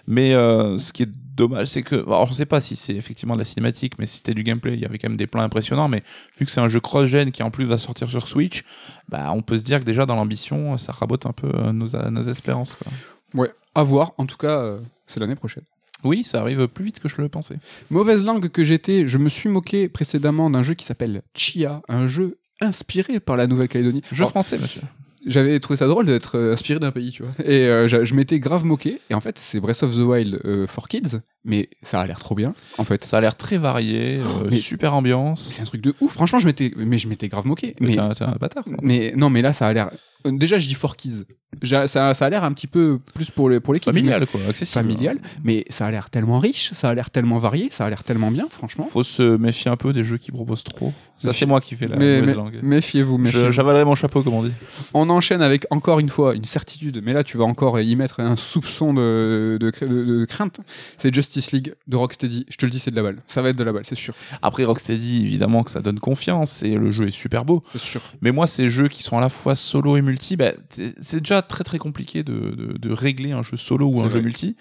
Mais euh, ce qui est dommage, c'est que. Alors, je sais pas si c'est effectivement de la cinématique, mais si c'était du gameplay, il y avait quand même des plans impressionnants. Mais vu que c'est un jeu cross-gen qui en plus va sortir sur Switch, bah, on peut se dire que déjà dans l'ambition, ça rabote un peu euh, nos, nos espérances. Quoi. Ouais, à voir. En tout cas, euh, c'est l'année prochaine. Oui, ça arrive plus vite que je le pensais. Mauvaise langue que j'étais, je me suis moqué précédemment d'un jeu qui s'appelle Chia, un jeu inspiré par la Nouvelle-Calédonie. Jeu Alors, français, monsieur. J'avais trouvé ça drôle d'être inspiré d'un pays, tu vois. Et euh, je m'étais grave moqué. Et en fait, c'est Breath of the Wild euh, for Kids, mais ça a l'air trop bien, en fait. Ça a l'air très varié, euh, Oh, mais- super ambiance. C'est un truc de ouf. Franchement, je m'étais, mais je m'étais grave moqué. Mais Mais, t'es un, un bâtard. quoi. mais non, mais là, ça a l'air. Déjà, je dis for Kids. Ça, ça a l'air un petit peu plus pour les pour les kids, mais- Familial, quoi, accessible. familial, mais ça a l'air tellement riche, ça a l'air tellement varié, ça a l'air tellement bien, franchement. Faut se méfier un peu des jeux qui proposent trop. Ça, c'est moi qui fais la mauvaise langue. méfiez-vous, méfiez-vous. J'avalerai mon chapeau, comme on dit. On enchaîne avec encore une fois une certitude, mais là tu vas encore y mettre un soupçon de, de, de- de crainte. C'est Justice League de Rocksteady. Je te le dis, c'est de la balle. Ça va être de la balle, c'est sûr. Après Rocksteady, évidemment que ça donne confiance et le jeu est super beau. C'est sûr. Mais moi, ces jeux qui sont à la fois solo et multi, bah, c'est déjà très très compliqué de, de- de régler un jeu solo ou un jeu multi.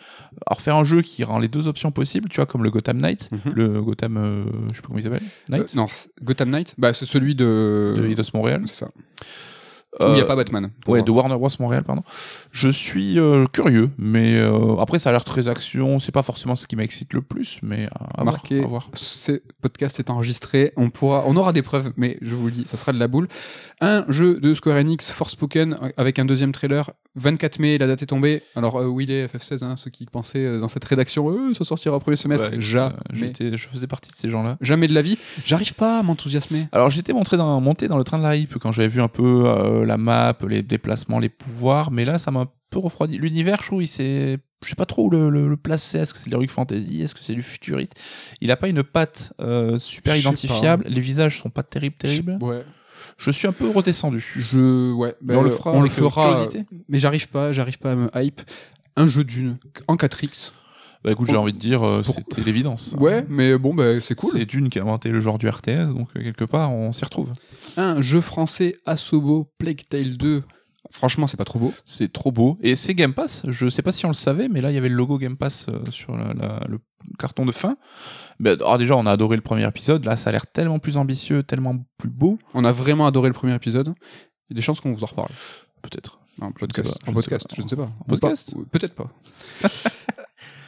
Alors faire un jeu qui rend les deux options possibles, tu vois, comme le Gotham Knight, Mhm. le Gotham, euh, je sais plus comment il s'appelle, Euh, Knight, non, Gotham Knight, bah, c'est celui de. de Eidos Montréal. C'est ça. Où il n'y a Euh, pas Batman. Ouais, voir. de Warner Bros Montréal, pardon. Je suis euh, curieux, mais euh, après ça a l'air très action. C'est pas forcément ce qui m'excite le plus, mais à, à voir, Marqué. à voir. Ce podcast est enregistré. On, pourra, on aura des preuves, mais je vous le dis, ça sera de la boule. Un jeu de Square Enix, Forspoken, avec un deuxième trailer. 24 mai, la date est tombée. Alors, euh, où il est, FF16, hein, ceux qui pensaient euh, dans cette rédaction, euh, ça sortira au premier semestre. Ouais, Jamais. je faisais partie de ces gens-là. Jamais de la vie. J'arrive pas à m'enthousiasmer. Alors j'étais monté dans, monté dans le train de la hype quand j'avais vu un peu la map, les déplacements, les pouvoirs, mais là ça m'a un peu refroidi. L'univers, je trouve, il s'est... Je sais pas trop où le, le, le placer. Est-ce que c'est de l'heroic fantasy? Est-ce que c'est du futuriste? Il a pas une patte euh, super identifiable. Les visages sont pas terribles, terribles. Ouais. Je suis un peu redescendu. Je, ouais. Mais on le fera on le euh, fera. Mais j'arrive pas, j'arrive pas à me hype. Un jeu d'une en 4x. Bah écoute, j'ai envie de dire, euh, pour- c'était l'évidence. Ouais, mais bon, bah, c'est cool. C'est Dune qui a inventé le genre du RTS, donc euh, quelque part on s'y retrouve. Un jeu français Asobo Plague Tale 2. Franchement, c'est pas trop beau. C'est trop beau. Et c'est Game Pass. Je sais pas si on le savait, mais là, il y avait le logo Game Pass euh, sur la- la- le carton de fin. Mais, alors déjà, on a adoré le premier épisode. Là, ça a l'air tellement plus ambitieux, tellement plus beau. On a vraiment adoré le premier épisode. Il y a des chances qu'on vous en reparle. Peut-être. En podcast, en je ne podcast, sais pas. je ne sais pas. En podcast Peut-être pas. <laughs>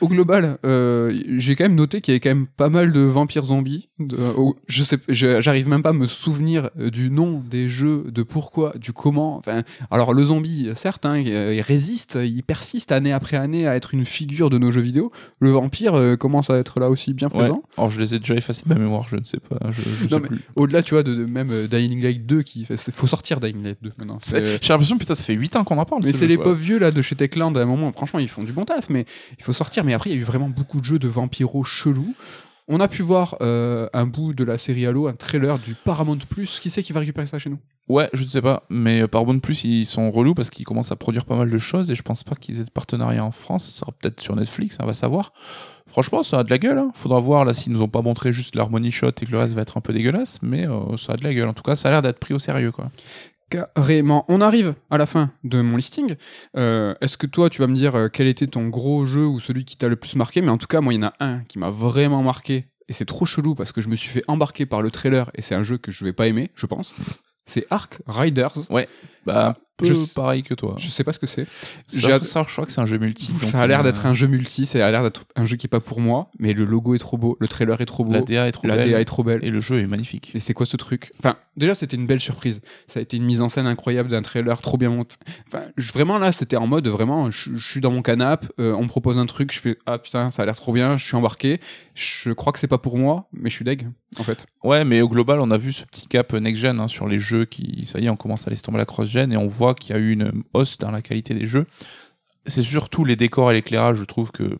au global, euh, j'ai quand même noté qu'il y avait quand même pas mal de vampires zombies. De, oh, je sais, j'arrive même pas à me souvenir euh, du nom des jeux, de pourquoi, du comment. Enfin, alors le zombie, certes, hein, il, il résiste, il persiste année après année à être une figure de nos jeux vidéo. Le vampire euh, commence à être là aussi bien Ouais. présent. Alors je les ai déjà effacés de ma mémoire, je ne sais pas. Je, je. Au-delà, tu vois, de, de même euh, Dying Light 2, qui fait- faut sortir Dying Light 2 maintenant. J'ai l'impression, putain, ça fait 8 ans qu'on en parle. Mais ce c'est les pauvres vieux là de chez Techland à un moment, franchement ils font du bon taf, mais il faut sortir. Mais après il y a eu vraiment beaucoup de jeux de vampiros chelous. On a pu voir euh, un bout de la série Halo, un trailer du Paramount Plus. Qui c'est qui va récupérer ça chez nous? Ouais, je ne sais pas. Mais euh, par bon de plus, ils sont relous parce qu'ils commencent à produire pas mal de choses et je pense pas qu'ils aient de partenariat en France. Ça sera peut-être sur Netflix, on va savoir. Franchement, ça a de la gueule. Hein. Faudra voir là s'ils nous ont pas montré juste leur money shot et que le reste va être un peu dégueulasse. Mais euh, ça a de la gueule. En tout cas, ça a l'air d'être pris au sérieux, quoi. Carrément. On arrive à la fin de mon listing. Euh, Est-ce que toi tu vas me dire euh, quel était ton gros jeu ou celui qui t'a le plus marqué? Mais en tout cas, moi il y en a un qui m'a vraiment marqué. Et c'est trop chelou parce que je me suis fait embarquer par le trailer et c'est un jeu que je vais pas aimer, je pense. C'est Ark Riders. Bah, peu Je- pareil que toi. Je sais pas ce que c'est. Ça, ça, je crois que c'est un jeu multi. Ça a l'air euh, d'être un jeu multi, ça a l'air d'être un jeu qui est pas pour moi, mais le logo est trop beau, le trailer est trop beau, La DA est trop la belle. DA est trop belle. Et le jeu est magnifique. Et c'est quoi ce truc? Enfin, déjà c'était une belle surprise. Ça a été une mise en scène incroyable d'un trailer trop bien monté. Enfin, je- vraiment là, c'était en mode vraiment, je, je suis dans mon canapé, on me propose un truc, je fais ah putain, ça a l'air trop bien, je suis embarqué. Je crois que c'est pas pour moi, mais je suis deg en fait. Ouais, mais au global, on a vu ce petit cap next-gen hein, sur les jeux qui, ça y est, on commence à laisser tomber la et on voit qu'il y a eu une hausse dans la qualité des jeux. C'est surtout les décors et l'éclairage, je trouve que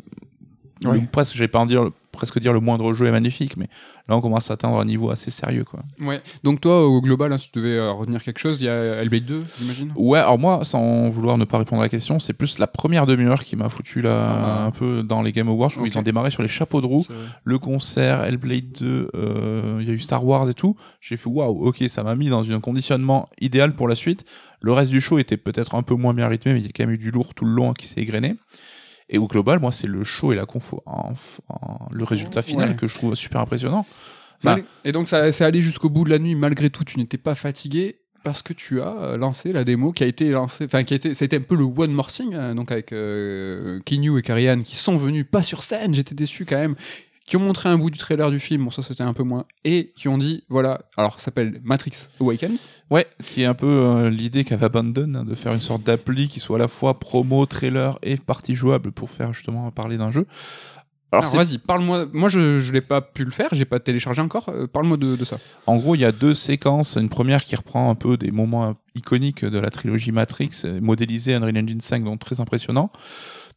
presque, j'allais pas en dire, presque dire le moindre jeu est magnifique, mais là on commence à atteindre un niveau assez sérieux, quoi. Ouais. Donc toi, au global, hein, si tu devais euh, retenir quelque chose, il y a Hellblade 2, j'imagine? Ouais, alors moi, sans vouloir ne pas répondre à la question, c'est plus la première demi-heure qui m'a foutu là Ah. un peu dans les Game Awards où Ok. ils ont démarré sur les chapeaux de roue. Le concert, Hellblade 2, euh, il y a eu Star Wars et tout. J'ai fait waouh, ok, ça m'a mis dans un conditionnement idéal pour la suite. Le reste du show était peut-être un peu moins bien rythmé, mais il y a quand même eu du lourd tout le long qui s'est égrené. Et au global, moi, c'est le show et la confo, en- en- le résultat final Ouais. que je trouve super impressionnant. Enfin, Et donc ça c'est allé jusqu'au bout de la nuit. Malgré tout, tu n'étais pas fatigué parce que tu as euh, lancé la démo qui a été lancée, enfin qui a été, ça a été un peu le one more thing, euh, donc avec euh, Kinyu et Karian qui sont venus pas sur scène, j'étais déçu quand même, qui ont montré un bout du trailer du film, bon ça c'était un peu moins, et qui ont dit voilà, alors ça s'appelle Matrix Awakens, Ouais, qui est un peu euh, l'idée qu'avait Abandon, hein, de faire une sorte d'appli qui soit à la fois promo, trailer et partie jouable pour faire justement parler d'un jeu. Alors, vas-y, parle-moi. Moi, je je l'ai pas pu le faire, j'ai pas téléchargé encore. euh, parle-moi de, de ça. En gros, il y a deux séquences. Une première qui reprend un peu des moments iconiques de la trilogie Matrix, euh, modélisé Unreal Engine 5, donc très impressionnant.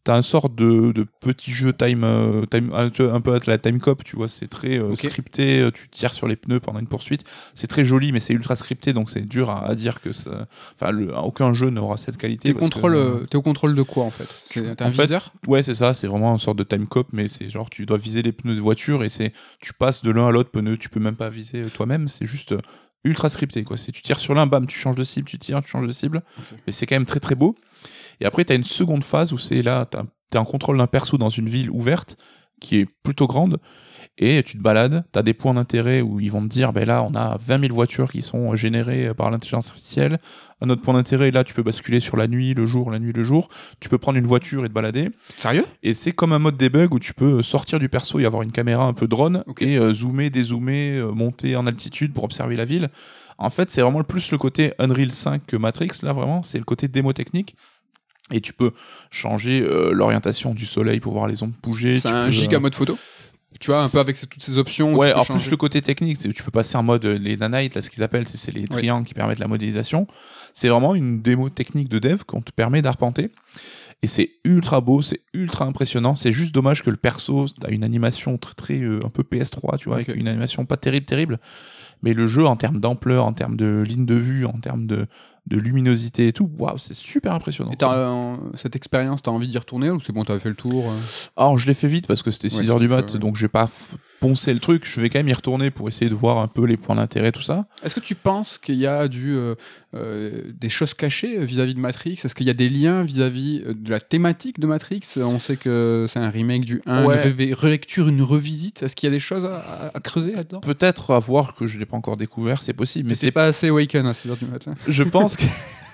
T'as un sort de, de petit jeu time, euh, time un, peu- un peu à la time cop, tu vois, c'est très euh, scripté, euh, tu tires sur les pneus pendant une poursuite. C'est très joli, mais c'est ultra scripté, donc c'est dur à, à dire que ça... Enfin, aucun jeu n'aura cette qualité. T'es que, contrôle, euh, euh, t'es au contrôle de quoi en fait? T'as un fait, viseur? Ouais, c'est ça, c'est vraiment une sorte de time cop, mais c'est genre tu dois viser les pneus de voiture et c'est tu passes de l'un à l'autre pneu, tu peux même pas viser toi-même, c'est juste ultra scripté quoi. C'est tu tires sur l'un, bam, tu changes de cible, tu tires, tu changes de cible, mais c'est quand même très très beau. Et après tu as une seconde phase où c'est là t'as- t'es en contrôle d'un perso dans une ville ouverte qui est plutôt grande et tu te balades, tu as des points d'intérêt où ils vont te dire ben là on a 20 000 voitures qui sont générées par l'intelligence artificielle. Un autre point d'intérêt là tu peux basculer sur la nuit, le jour, la nuit, le jour. Tu peux prendre une voiture et te balader. Sérieux? Et c'est comme un mode debug où tu peux sortir du perso et avoir une caméra un peu drone et euh, zoomer, dézoomer, euh, monter en altitude pour observer la ville. En fait, c'est vraiment plus le côté Unreal 5 que Matrix, là vraiment, c'est le côté démo technique. Et tu peux changer euh, l'orientation du soleil pour voir les ombres bouger. C'est un peux, giga euh, mode photo Tu vois, un peu avec ces- toutes ces options. Ouais, alors plus le côté technique, tu peux passer en mode euh, les nanites, là ce qu'ils appellent, c'est les triangles qui permettent la modélisation. C'est vraiment une démo technique de dev qu'on te permet d'arpenter. Et c'est ultra beau, c'est ultra impressionnant. C'est juste dommage que le perso a une animation très très euh, un peu PS3, tu vois, avec une animation pas terrible terrible. Mais le jeu en termes d'ampleur, en termes de ligne de vue, en termes de, de luminosité et tout, waouh, c'est super impressionnant. Et t'as, euh, cette expérience, t'as envie d'y retourner ou c'est bon, t'avais fait le tour euh Alors je l'ai fait vite parce que c'était 6 Ouais, heures du c'était mat, ouais. donc j'ai pas poncé le truc. Je vais quand même y retourner pour essayer de voir un peu les points d'intérêt, tout ça. Est-ce que tu penses qu'il y a du, euh, euh, des choses cachées vis-à-vis de Matrix? Est-ce qu'il y a des liens vis-à-vis euh, de la thématique de Matrix? On sait que c'est un remake du 1, Ouais. une relecture, une revisite. Est-ce qu'il y a des choses à, à- à creuser là-dedans? Peut-être à voir que je l'ai pas encore découvert, c'est possible, mais c'est pas assez Awaken à 6h du matin. je pense que <laughs>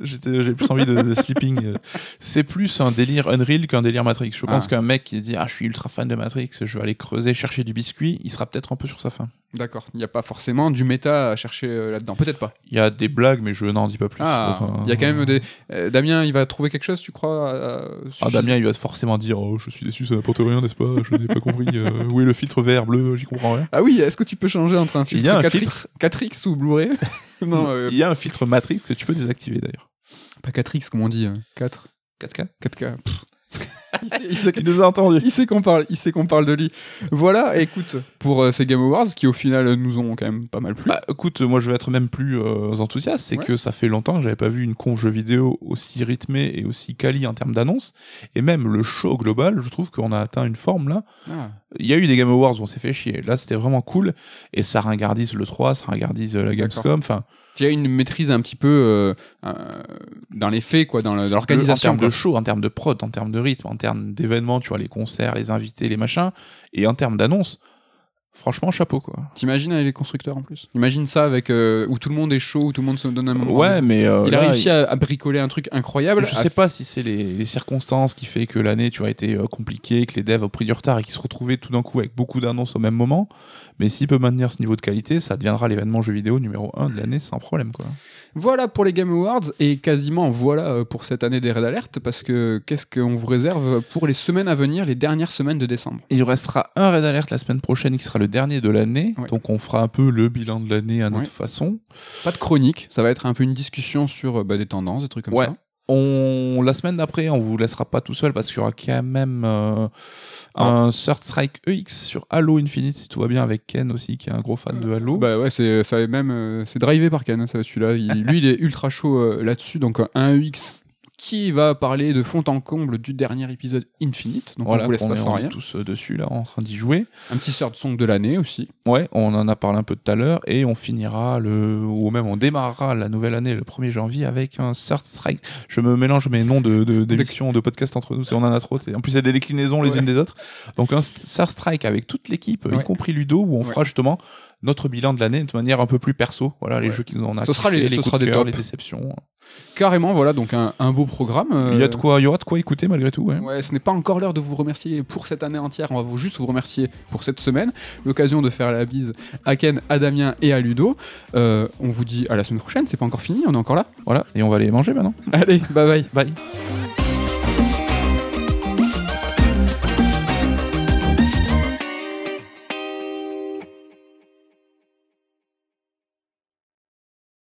J'ai plus envie de, de <laughs> sleeping. C'est plus un délire Unreal qu'un délire Matrix. Je pense Ah. qu'un mec qui dit Ah, je suis ultra fan de Matrix, je vais aller creuser, chercher du biscuit, il sera peut-être un peu sur sa fin. D'accord. Il n'y a pas forcément du méta à chercher euh, là-dedans. Peut-être pas. Il y a des blagues, mais je n'en dis pas plus. Ah, euh, il y a quand même des. euh, Damien, il va trouver quelque chose, tu crois euh, Ah, Damien, il va forcément dire Oh, je suis déçu, ça n'apporte rien, n'est-ce pas? Je n'ai pas compris. <laughs> où est le filtre vert, bleu? J'y comprends rien. Ah oui, est-ce que tu peux changer entre un filtre Il y a un 4X, filtre. 4X ou Blu-ray? <laughs> Non, Il y a un filtre Matrix que tu peux désactiver d'ailleurs. pas 4X, comme on dit. euh, 4. 4K 4K. pff. Il sait- il Il nous a entendus. Il sait qu'on parle, il sait qu'on parle de lui. Voilà, écoute, pour euh, ces Game Awards qui au final nous ont quand même pas mal plu. Bah, écoute, moi je vais être même plus euh, enthousiaste, c'est Ouais. que ça fait longtemps que j'avais pas vu une conf jeu vidéo aussi rythmée et aussi quali en termes d'annonces, et même le show global, je trouve qu'on a atteint une forme là. Ah. Il y a eu des Game Awards où on s'est fait chier, là c'était vraiment cool, et ça ringardise le 3, ça ringardise euh, la. Gamescom, enfin, Il y a une maîtrise un petit peu euh, dans les faits, quoi, dans dans en l'organisation. termes de show, en termes de prod, en termes de rythme, en termes d'événements, tu vois, les concerts, les invités, les machins, et en termes d'annonces, franchement chapeau quoi. T'imagines avec les constructeurs en plus? Imagine ça avec euh, où tout le monde est chaud, où tout le monde se donne un moment. Ouais, mais euh, Il a là, réussi à, à bricoler un truc incroyable. Je à sais pas si c'est les, les circonstances qui fait que l'année tu vois été euh, compliquée, que les devs ont pris du retard et qu'ils se retrouvaient tout d'un coup avec beaucoup d'annonces au même moment. Mais s'il peut maintenir ce niveau de qualité, ça deviendra l'événement jeu vidéo numéro 1 de l'année sans problème quoi. Voilà pour les Game Awards et quasiment voilà euh, pour cette année des Red Alert parce que qu'est-ce qu'on vous réserve pour les semaines à venir, les dernières semaines de décembre? Il restera un Red Alert la semaine prochaine qui sera le dernier de l'année. Ouais. Donc on fera un peu le bilan de l'année à notre Ouais. façon. Pas de chronique, ça va être un peu une discussion sur euh, bah, des tendances, des trucs comme Ouais. ça. On, la semaine d'après, on vous laissera pas tout seul parce qu'il y aura quand même euh, un Third Strike EX sur Halo Infinite si tout va bien avec Ken aussi qui est un gros fan de Halo. Bah ouais, c'est ça est même euh, c'est drivé par Ken, hein, ça celui-là. Il- lui, il est ultra chaud euh, là-dessus. Donc un UX qui va parler de fond en comble du dernier épisode Infinite. Donc voilà, on vous laisse qu'on pas est sans on est rien. tous euh, dessus là en train d'y jouer. Un petit third song de l'année aussi. Ouais, on en a parlé un peu tout à l'heure et on finira le ou même on démarrera la nouvelle année le 1er janvier avec un Third Strike. Je me mélange mes noms de de- <laughs> d'émissions de, podcasts entre nous, c'est on en a trop. En plus il y a des déclinaisons les Ouais. unes des autres. Donc un Third Strike avec toute l'équipe, Ouais. y compris Ludo, où on Ouais. fera justement notre bilan de l'année de manière un peu plus perso. Voilà les Ouais. jeux qui nous en a Ce sera kiffé, les- ce coups sera de cœur, les déceptions. Carrément, voilà, donc un, un beau programme. euh, Il y a de quoi, il y aura de quoi écouter malgré tout. Ouais. Ouais, ce n'est pas encore l'heure de vous remercier pour cette année entière. On va vous juste vous remercier pour cette semaine. L'occasion de faire la bise à Ken, à Damien et à Ludo. Euh, on vous dit à la semaine prochaine. C'est pas encore fini, on est encore là. Voilà, et on va aller manger maintenant. Allez, bye bye. Bye.